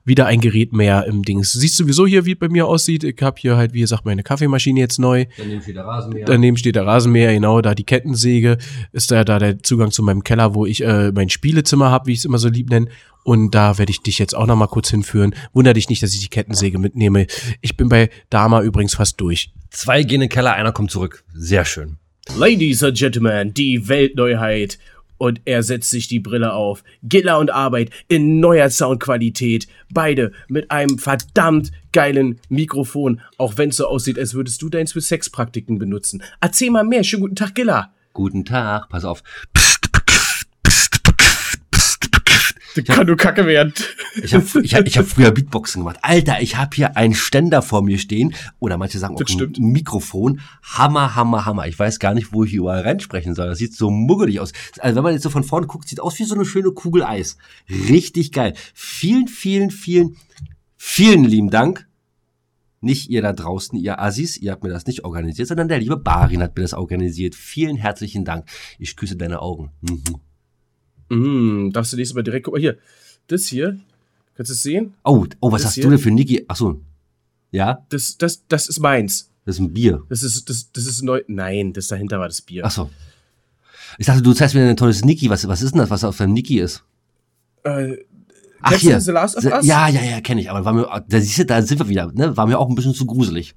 Wieder ein Gerät mehr im Dings. Du siehst sowieso hier, wie es bei mir aussieht. Ich habe hier halt, wie gesagt, meine Kaffeemaschine jetzt neu. Daneben steht der Rasenmäher. Daneben steht der Rasenmäher, genau, da die Kettensäge, ist da, da der Zugang zu meinem Keller, wo ich äh, mein Spielezimmer habe, wie ich es immer so lieb nenne. Und da werde ich dich jetzt auch noch mal kurz hinführen. Wunder dich nicht, dass ich die Kettensäge mitnehme. Ich bin bei Dama übrigens fast durch. Zwei gehen in den Keller, einer kommt zurück. Sehr schön. Ladies and Gentlemen, die Weltneuheit. Und er setzt sich die Brille auf. Giller und Arbeit in neuer Soundqualität. Beide mit einem verdammt geilen Mikrofon. Auch wenn es so aussieht, als würdest du deins für Sexpraktiken benutzen. Erzähl mal mehr. Schönen guten Tag, Giller. Guten Tag, pass auf. Das kann nur Kacke werden. Ich habe ich hab, ich hab früher Beatboxen gemacht. Alter, ich habe hier einen Ständer vor mir stehen. Oder manche sagen auch Das stimmt. ein Mikrofon. Hammer, hammer, hammer. Ich weiß gar nicht, wo ich hier überall reinsprechen soll. Das sieht so muggelig aus. Also wenn man jetzt so von vorne guckt, sieht aus wie so eine schöne Kugel Eis. Richtig geil. Vielen, vielen, vielen, vielen lieben Dank. Nicht ihr da draußen, ihr Assis, ihr habt mir das nicht organisiert, sondern der liebe Barin hat mir das organisiert. Vielen herzlichen Dank. Ich küsse deine Augen. Mhm. Mm, darfst du nächstes Mal direkt, guck mal hier. Das hier, kannst du es sehen? Oh, oh, was Das hast hier? du denn für Niki? Ach so. Ja, Das, das, das ist meins. das ist ein Bier. Das ist, das, das ist neu. Nein, das dahinter war das Bier. Ach so. Ich dachte, du zeigst mir ein tolles Niki. Was, was ist denn das, was auf deinem Niki ist? Äh, Ach hier. The Last of Us? Ja, ja, ja, kenne ich. Aber war mir, da siehst du, da sind wir wieder. Ne? War mir auch ein bisschen zu gruselig.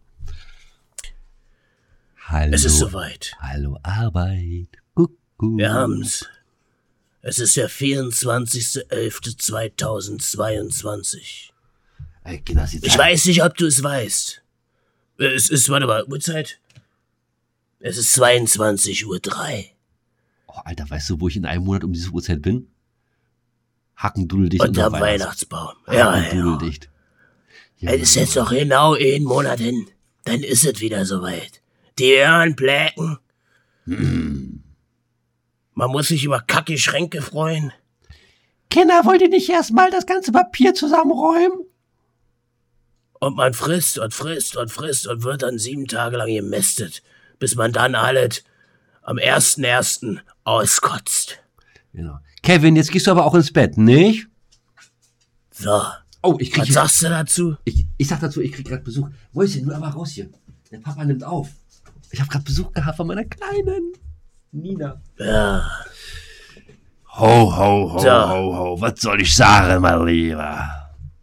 Hallo. Es ist soweit. Hallo Arbeit. Kuckuck. Wir haben's. Es ist der 24.11.2022. Ey, Kinder, sieht Ich weiß nicht, ob du es weißt. Es ist, warte mal, Uhrzeit? Es ist 22.03 Uhr. Oh, Alter, weißt du, wo ich in einem Monat um diese Uhrzeit bin? Hackendudeldicht Unter unter Weihnachtsbaum. Ja, ja. Hackendudeldicht. Es ist jetzt noch genau einen Monat hin. Dann ist es wieder soweit. Die Ohren bläken. Man muss sich über kacke Schränke freuen. Kinder, wollt ihr nicht erstmal das ganze Papier zusammenräumen? Und man frisst und frisst und frisst und wird dann sieben Tage lang gemästet, bis man dann alles am 1.1. auskotzt. Genau. Kevin, jetzt gehst du aber auch ins Bett, nicht? So. Oh, ich krieg Was sagst du dazu? Ich, ich sag dazu, ich krieg gerade Besuch. Mäuschen, nur aber raus hier. Der Papa nimmt auf. Ich habe gerade Besuch gehabt von meiner Kleinen. Nina. Ja. Ho, ho, ho, So. ho, ho. Was soll ich sagen, mein Lieber?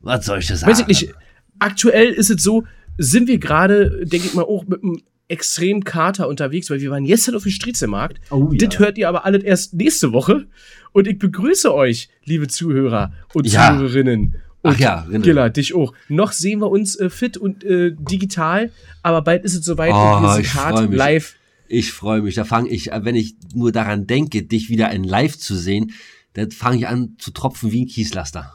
Was soll ich sagen? Weiß ich nicht. Aktuell ist es so, sind wir gerade, denke ich mal, auch mit einem extremen Kater unterwegs, weil wir waren gestern auf dem Striezelmarkt. Oh, ja. Das hört ihr aber alles erst nächste Woche. Und ich begrüße euch, liebe Zuhörer und Ja. Zuhörerinnen. Und Ach ja, Rinnen. Gilla, dich auch. Noch sehen wir uns äh, fit und äh, digital, aber bald ist es soweit und Oh, wir sind hart live. Ich freue mich. Da fange ich, wenn ich nur daran denke, dich wieder in Live zu sehen, dann fange ich an zu tropfen wie ein Kieslaster.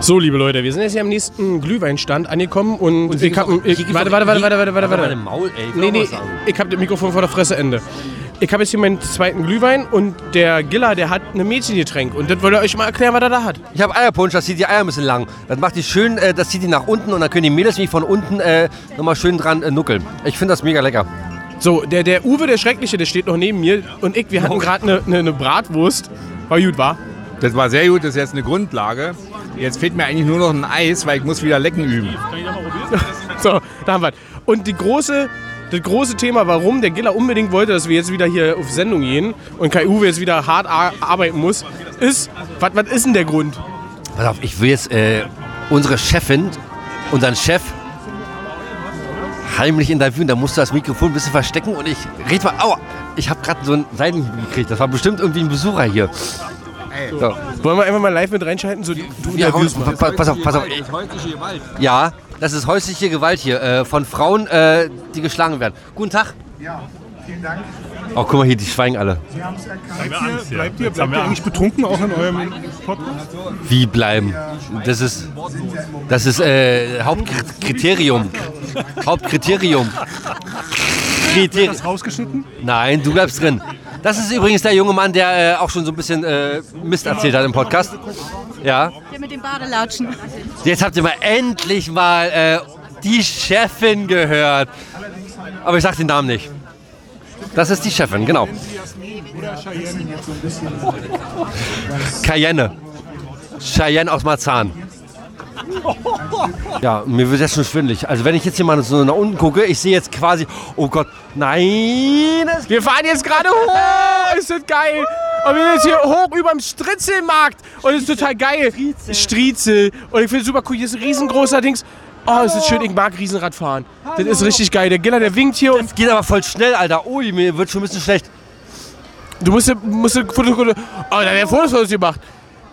So, liebe Leute, wir sind jetzt hier am nächsten Glühweinstand angekommen und, Und ich hab, ich, warte, warte, warte, warte, warte, warte, Warte Maul, ey, Nee, nee, ich habe das Mikrofon vor der Fresse Ende. Ich habe jetzt hier meinen zweiten Glühwein und der Giller, der hat ein Mädchengetränk und das wollte euch mal erklären, was er da hat. Ich habe Eierpunsch, das zieht die Eier ein bisschen lang. Das macht die schön, äh, das zieht die nach unten und dann können die Mädels mich von unten äh, nochmal schön dran äh, nuckeln. Ich finde das mega lecker. So, der, der Uwe, der Schreckliche, der steht noch neben mir und ich, wir hatten gerade eine ne, ne Bratwurst. War gut, war? Das war sehr gut, das ist jetzt eine Grundlage. Jetzt fehlt mir eigentlich nur noch ein Eis, weil ich muss wieder lecken üben. So, da haben wir. Und die große, das große Thema, warum der Giller unbedingt wollte, dass wir jetzt wieder hier auf Sendung gehen und Kai Uwe jetzt wieder hart ar arbeiten muss, ist, was was ist denn der Grund? Pass auf, ich will jetzt äh, unsere Chefin, unseren Chef heimlich interviewen. Da musst du das Mikrofon ein bisschen verstecken und ich red mal. Aua! Ich habe gerade so ein Seitenhieb gekriegt. Das war bestimmt irgendwie ein Besucher hier. So. Wollen wir einfach mal live mit reinschalten? So, du Ja, interviewst komm, pa- pass auf, pass auf. Ja, das ist häusliche Gewalt hier äh, von Frauen, äh, die geschlagen werden. Guten Tag. Ja, vielen Dank. Oh, guck mal hier, die schweigen alle. Sie haben es erkannt. Bleibt ihr, bleibt ihr, bleibt ihr eigentlich betrunken auch in eurem Podcast? Wie bleiben? Das ist, das ist äh, Hauptkriterium. Hauptkriterium. Kriterium. das rausgeschnitten? Nein, du bleibst drin. Das ist übrigens der junge Mann, der äh, auch schon so ein bisschen äh, Mist erzählt hat im Podcast. Ja. Der mit den Badelatschen. Jetzt habt ihr mal endlich mal äh, die Chefin gehört. Aber ich sag den Namen nicht. Das ist die Chefin, genau. Cayenne. Cheyenne aus Marzahn. Ja, mir wird jetzt schon schwindelig. Also wenn ich jetzt hier mal so nach unten gucke, ich sehe jetzt quasi, oh Gott, nein. Wir fahren jetzt gerade hoch! Ist das geil! Und wir sind jetzt hier hoch über dem Stritzelmarkt und es ist total geil. Striezel. Und ich finde es super cool. Hier ist ein riesengroßer Dings. Oh, es ist schön. Ich mag Riesenradfahren. Das ist richtig geil. Der Giller, der winkt hier und. Geht aber voll schnell, Alter. Ui, mir wird schon ein bisschen schlecht. Du musst, musst Foto, Foto. Oh, da werden Fotos von uns gemacht.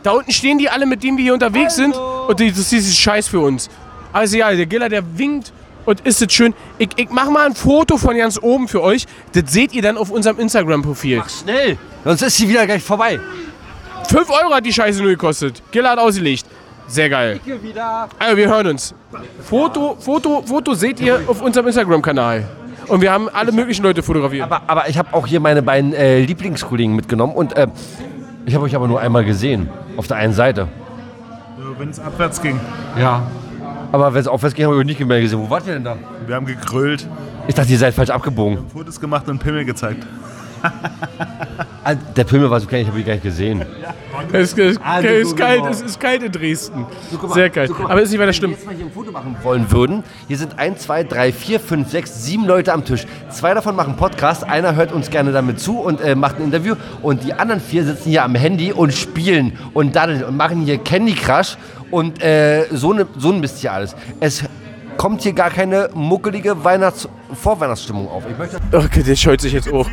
Da unten stehen die alle, mit denen wir hier unterwegs sind. Und die, das ist Scheiß für uns. Also ja, der Giller, der winkt und ist es schön. Ich, ich mach mal ein Foto von ganz oben für euch. Das seht ihr dann auf unserem Instagram-Profil. Mach schnell, sonst ist sie wieder gleich vorbei. 5 Euro hat die Scheiße nur gekostet. Giller hat ausgelegt. Sehr geil. Also wir hören uns. Foto, Foto, Foto seht ihr auf unserem Instagram-Kanal. Und wir haben alle möglichen Leute fotografiert. Aber, aber ich habe auch hier meine beiden äh, Lieblingskollegen mitgenommen und äh, ich habe euch aber nur einmal gesehen. Auf der einen Seite. Wenn es abwärts ging. Ja. Aber wenn es aufwärts ging, habe ich euch nicht mehr gesehen. Wo wart ihr denn da? Wir haben gegrölt. Ich dachte, ihr seid falsch abgebogen. Fotos gemacht und Pimmel gezeigt. Ah, Der Pimmel war so klein, ich habe ihn gar nicht gesehen. Es ist, Ah, es du- ist du- kalt, du- es ist kalt in Dresden. mal, Sehr kalt. so. Aber ist nicht weiter schlimm. Jetzt mal hier ein Foto machen wollen würden. Hier sind 1, 2, 3, 4, 5, 6, 7 Leute am Tisch. Zwei davon machen Podcast, einer hört uns gerne damit zu und äh, macht ein Interview. Und die anderen vier sitzen hier am Handy und spielen und daddeln und machen hier Candy Crush und äh, so, ne, so ein Mist hier alles. Es kommt hier gar keine muckelige Weihnachts Vorweihnachtsstimmung auf. Ich möchte Okay, der scheut sich jetzt hoch.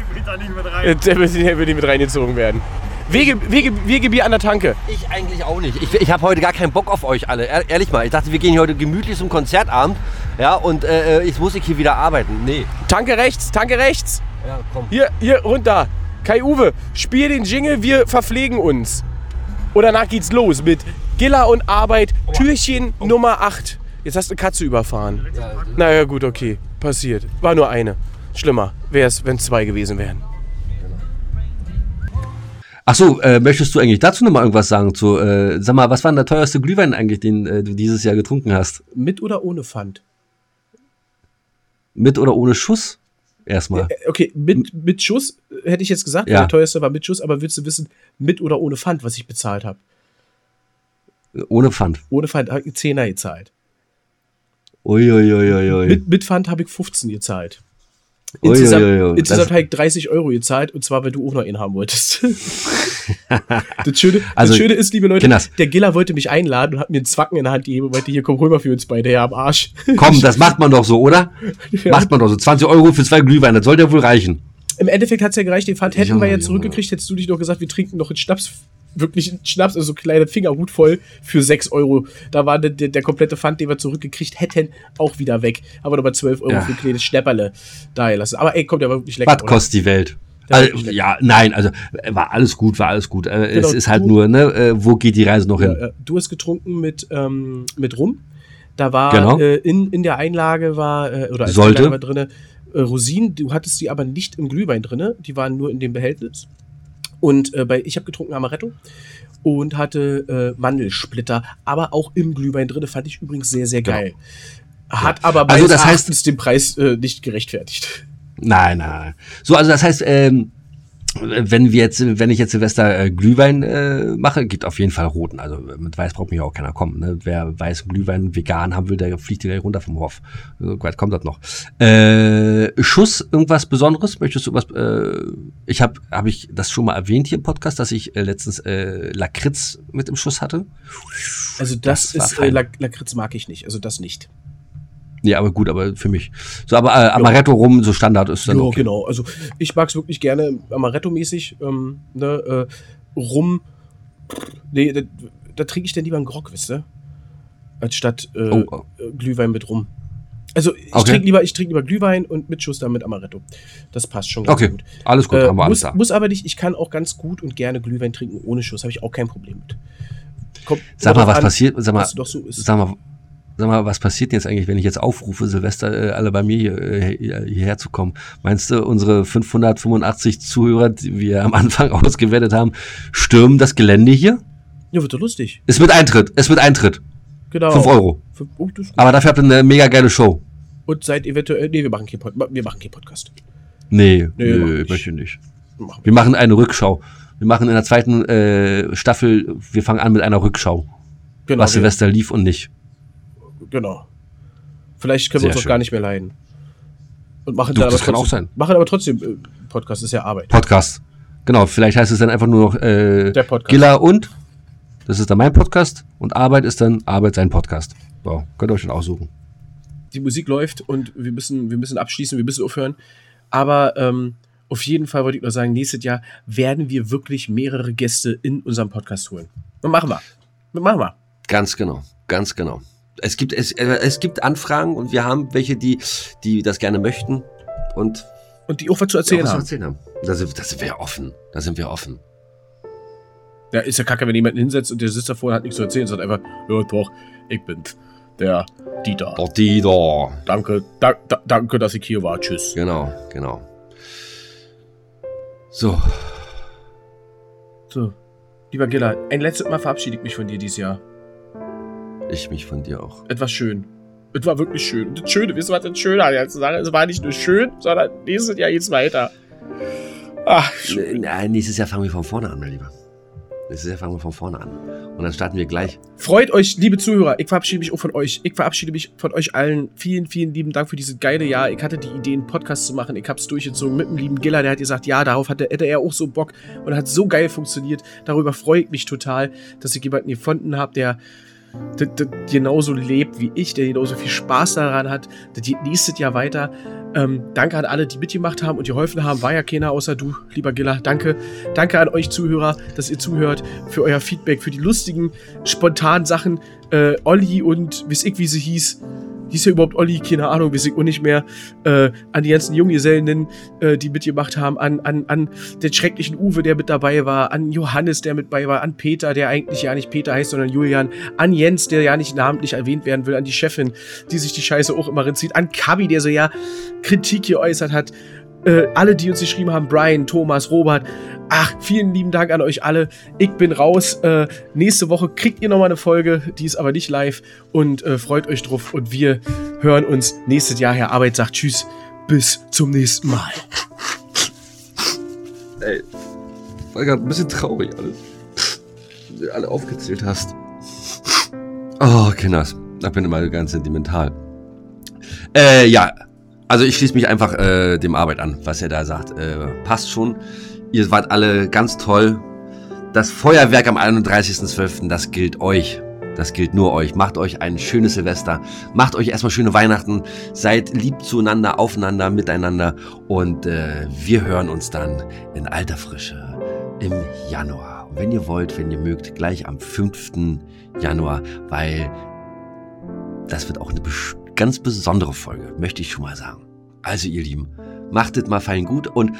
Der will nicht mit reingezogen werden. Wege, Wege, Wegebier an der Tanke. Ich eigentlich auch nicht. Ich, ich habe heute gar keinen Bock auf euch alle. Ehr- Ehrlich mal. Ich dachte, wir gehen hier heute gemütlich zum Konzertabend. Ja, und äh, jetzt muss ich hier wieder arbeiten. Nee. Tanke rechts, Tanke rechts. Ja, komm. Hier, hier runter. Kai Uwe, spiel den Jingle, wir verpflegen uns. Und danach geht's los mit Giller und Arbeit, Türchen Nummer 8. Jetzt hast du eine Katze überfahren. Naja, gut, okay. Passiert. War nur eine. Schlimmer wäre es, wenn es zwei gewesen wären. Ach so, äh, möchtest du eigentlich dazu noch mal irgendwas sagen? Zu, äh, sag mal, was war denn der teuerste Glühwein eigentlich, den äh, du dieses Jahr getrunken hast? Mit oder ohne Pfand? Mit oder ohne Schuss? Erstmal. Äh, Okay, mit, mit Schuss äh, hätte ich jetzt gesagt, Ja. der teuerste war mit Schuss, aber willst du wissen, mit oder ohne Pfand, was ich bezahlt habe? Ohne Pfand. Ohne Pfand habe ich 10er gezahlt. Uiuiuiui. Mit, mit Pfand habe ich 15 gezahlt. Ui, Insgesamt, ui, ui, ui. insgesamt habe ich 30 Euro gezahlt und zwar, weil du auch noch einen haben wolltest. das, Schöne, Also, das Schöne ist, liebe Leute, Kinders. der Giller wollte mich einladen und hat mir einen Zwacken in der Hand gegeben und meinte, hier komm rüber für uns beide her am Arsch. Komm, das macht man doch so, oder? Ja. Macht man doch so. 20 Euro für zwei Glühwein, das sollte ja wohl reichen. Im Endeffekt hat es ja gereicht, den Pfand hätten Ja, wir ja ja. zurückgekriegt, hättest du dich doch gesagt, wir trinken noch einen Schnaps, wirklich Schnaps, also so kleine Fingerhut voll für 6 Euro. Da war der, der, komplette Pfand, den wir zurückgekriegt hätten, auch wieder weg. Aber nochmal 12 Euro Ja. für ein kleines Schnäpperle da gelassen. Aber ey, kommt, der war wirklich lecker. Was kostet die Welt? Also, ja, nein, also äh, war alles gut, war alles gut. Äh, Genau, es ist halt du- nur, ne, äh, wo geht die Reise noch hin? Ja, ja. Du hast getrunken mit, ähm, mit Rum. Da war Genau. äh, in, in der Einlage war, äh, oder als Sollte. Einlage war drin, äh, Rosinen, du hattest die aber nicht im Glühwein drin, die waren nur in dem Behältnis. Und äh, bei, ich habe getrunken Amaretto und hatte äh, Mandelsplitter, aber auch im Glühwein drin, fand ich übrigens sehr, sehr geil. Hat aber Also das heißt- den Preis äh, nicht gerechtfertigt. Nein, nein. So, also das heißt, ähm, wenn wir jetzt, wenn ich jetzt Silvester äh, Glühwein äh, mache, gibt auf jeden Fall roten. Also mit Weiß braucht mir ja auch keiner kommen. Ne? Wer weißen Glühwein vegan haben will, der fliegt gleich runter vom Hof. So weit kommt das noch. Äh, Schuss, irgendwas Besonderes? Möchtest du was? Äh, ich habe, habe ich das schon mal erwähnt hier im Podcast, dass ich äh, letztens äh, Lakritz mit im Schuss hatte. Also das, Das ist, äh, Lakritz mag ich nicht, also das nicht. Ja, aber gut, aber für mich. So, aber äh, Amaretto rum, so Standard ist dann ja, okay. genau. Also ich mag es wirklich gerne Amaretto-mäßig. Ähm, ne, äh, rum. Nee, da, da trinke ich dann lieber einen Grog, wisst ihr? Als statt äh, Oh, oh. äh, Glühwein mit rum. Also ich Okay. trinke lieber, ich trinke lieber Glühwein und mit Schuss dann mit Amaretto. Das passt schon ganz Okay, gut. alles gut, Äh, haben wir alles muss, da. muss aber nicht, ich kann auch ganz gut und gerne Glühwein trinken ohne Schuss, habe ich auch kein Problem mit. Kommt Sag mal, was an, passiert? Sag mal, was doch so ist. sag mal, sag mal, was passiert jetzt eigentlich, wenn ich jetzt aufrufe, Silvester äh, alle bei mir hier, äh, hier- hierher zu kommen? Meinst du, unsere 585 Zuhörer, die wir am Anfang ausgewertet haben, stürmen das Gelände hier? Ja, wird doch lustig. Es wird Eintritt, es wird Eintritt. Genau. 5 Euro. Fünf- oh. Aber dafür habt ihr eine mega geile Show. Und seid eventuell, nee, wir machen keinen Pod, wir machen keinen Podcast. Nee, Nee, machen wir nö, nicht. möchte ich nicht. Wir machen eine Rückschau. Wir machen in der zweiten äh, Staffel, wir fangen an mit einer Rückschau. Genau, was wir- Silvester lief und nicht. Genau. Vielleicht können wir Sehr uns auch schön. gar nicht mehr leiden. Und machen Du, dann aber das kann trotzdem, auch sein. Machen aber trotzdem äh, Podcast, ist ja Arbeit. Podcast. Genau, vielleicht heißt es dann einfach nur noch äh, Der Podcast. Giller und. Das ist dann mein Podcast. Und Arbeit ist dann Arbeit sein Podcast. So, könnt ihr euch dann aussuchen. Die Musik läuft und wir müssen, wir müssen abschließen, wir müssen aufhören. Aber ähm, auf jeden Fall wollte ich nur sagen, nächstes Jahr werden wir wirklich mehrere Gäste in unserem Podcast holen. Und machen wir. Machen wir. Ganz genau, ganz genau. Es gibt, es, äh, es gibt Anfragen und wir haben welche, die, die das gerne möchten und, und die auch was zu erzählen was haben. Zu erzählen haben. Da, sind, da sind wir offen. Da sind wir offen. Ja, ist ja kacke, wenn jemand hinsetzt und der sitzt davor und hat nichts zu erzählen, sagt einfach, ja doch, ich bin der Dieter. Der Dieter. Danke, da, da, danke, dass ich hier war. Tschüss. Genau, genau. So. So, lieber Giller, ein letztes Mal verabschiede ich mich von dir dieses Jahr. Ich mich von dir auch. Etwas schön. Es war wirklich schön. Und das Schöne, wisst ihr, was das Schöne an der ganzen Sache? Es war nicht nur schön, sondern nächstes Jahr geht's weiter. Ach, schön. Nein, nächstes Jahr fangen wir von vorne an, mein Lieber. Nächstes Jahr fangen wir von vorne an. Und dann starten wir gleich. Freut euch, liebe Zuhörer. Ich verabschiede mich auch von euch. Ich verabschiede mich von euch allen. Vielen, vielen lieben Dank für dieses geile Jahr. Ich hatte die Idee, einen Podcast zu machen. Ich habe es durchgezogen mit dem lieben Giller. Der hat gesagt, ja, darauf hatte, hätte er auch so Bock und hat so geil funktioniert. Darüber freue ich mich total, dass ich jemanden gefunden habe, der das, das genauso lebt wie ich, der genauso viel Spaß daran hat. Das geht nächstes Jahr weiter. Ähm, danke an alle, die mitgemacht haben und geholfen haben. War ja keiner außer du, lieber Giller. Danke. Danke an euch Zuhörer, dass ihr zuhört, für euer Feedback, für die lustigen, spontanen Sachen. Äh, Olli und wiss ich, wie sie hieß. Hieß ja überhaupt Olli, keine Ahnung, weiß ich auch nicht mehr. Äh, an die ganzen Junggesellen, äh, die mitgemacht haben, an, an, an den schrecklichen Uwe, der mit dabei war, an Johannes, der mit dabei war, an Peter, der eigentlich ja nicht Peter heißt, sondern Julian, an Jens, der ja nicht namentlich erwähnt werden will, an die Chefin, die sich die Scheiße auch immer reinzieht, an Kabi, der so ja Kritik geäußert hat, äh, alle, die uns geschrieben haben, Brian, Thomas, Robert. Ach, vielen lieben Dank an euch alle. Ich bin raus. Äh, nächste Woche kriegt ihr nochmal eine Folge, die ist aber nicht live. Und äh, freut euch drauf. Und wir hören uns nächstes Jahr. Herr Arbeit sagt Tschüss. Bis zum nächsten Mal. Ey, war gerade ein bisschen traurig alles. Wie du alle aufgezählt hast. Oh, Kinders. Da bin ich immer ganz sentimental. Äh, ja. Also ich schließe mich einfach äh, dem Arbeit an, was er da sagt. Äh, passt schon. Ihr wart alle ganz toll. Das Feuerwerk am 31.12., das gilt euch. Das gilt nur euch. Macht euch ein schönes Silvester. Macht euch erstmal schöne Weihnachten. Seid lieb zueinander, aufeinander, miteinander. Und äh, wir hören uns dann in alter Frische im Januar. Und wenn ihr wollt, wenn ihr mögt, gleich am 5. Januar, weil das wird auch eine bes- ganz besondere Folge, möchte ich schon mal sagen. Also ihr Lieben, machtet mal fein gut und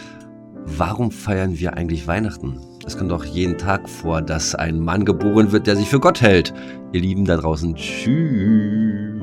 warum feiern wir eigentlich Weihnachten? Es kommt doch jeden Tag vor, dass ein Mann geboren wird, der sich für Gott hält. Ihr Lieben da draußen, tschüss.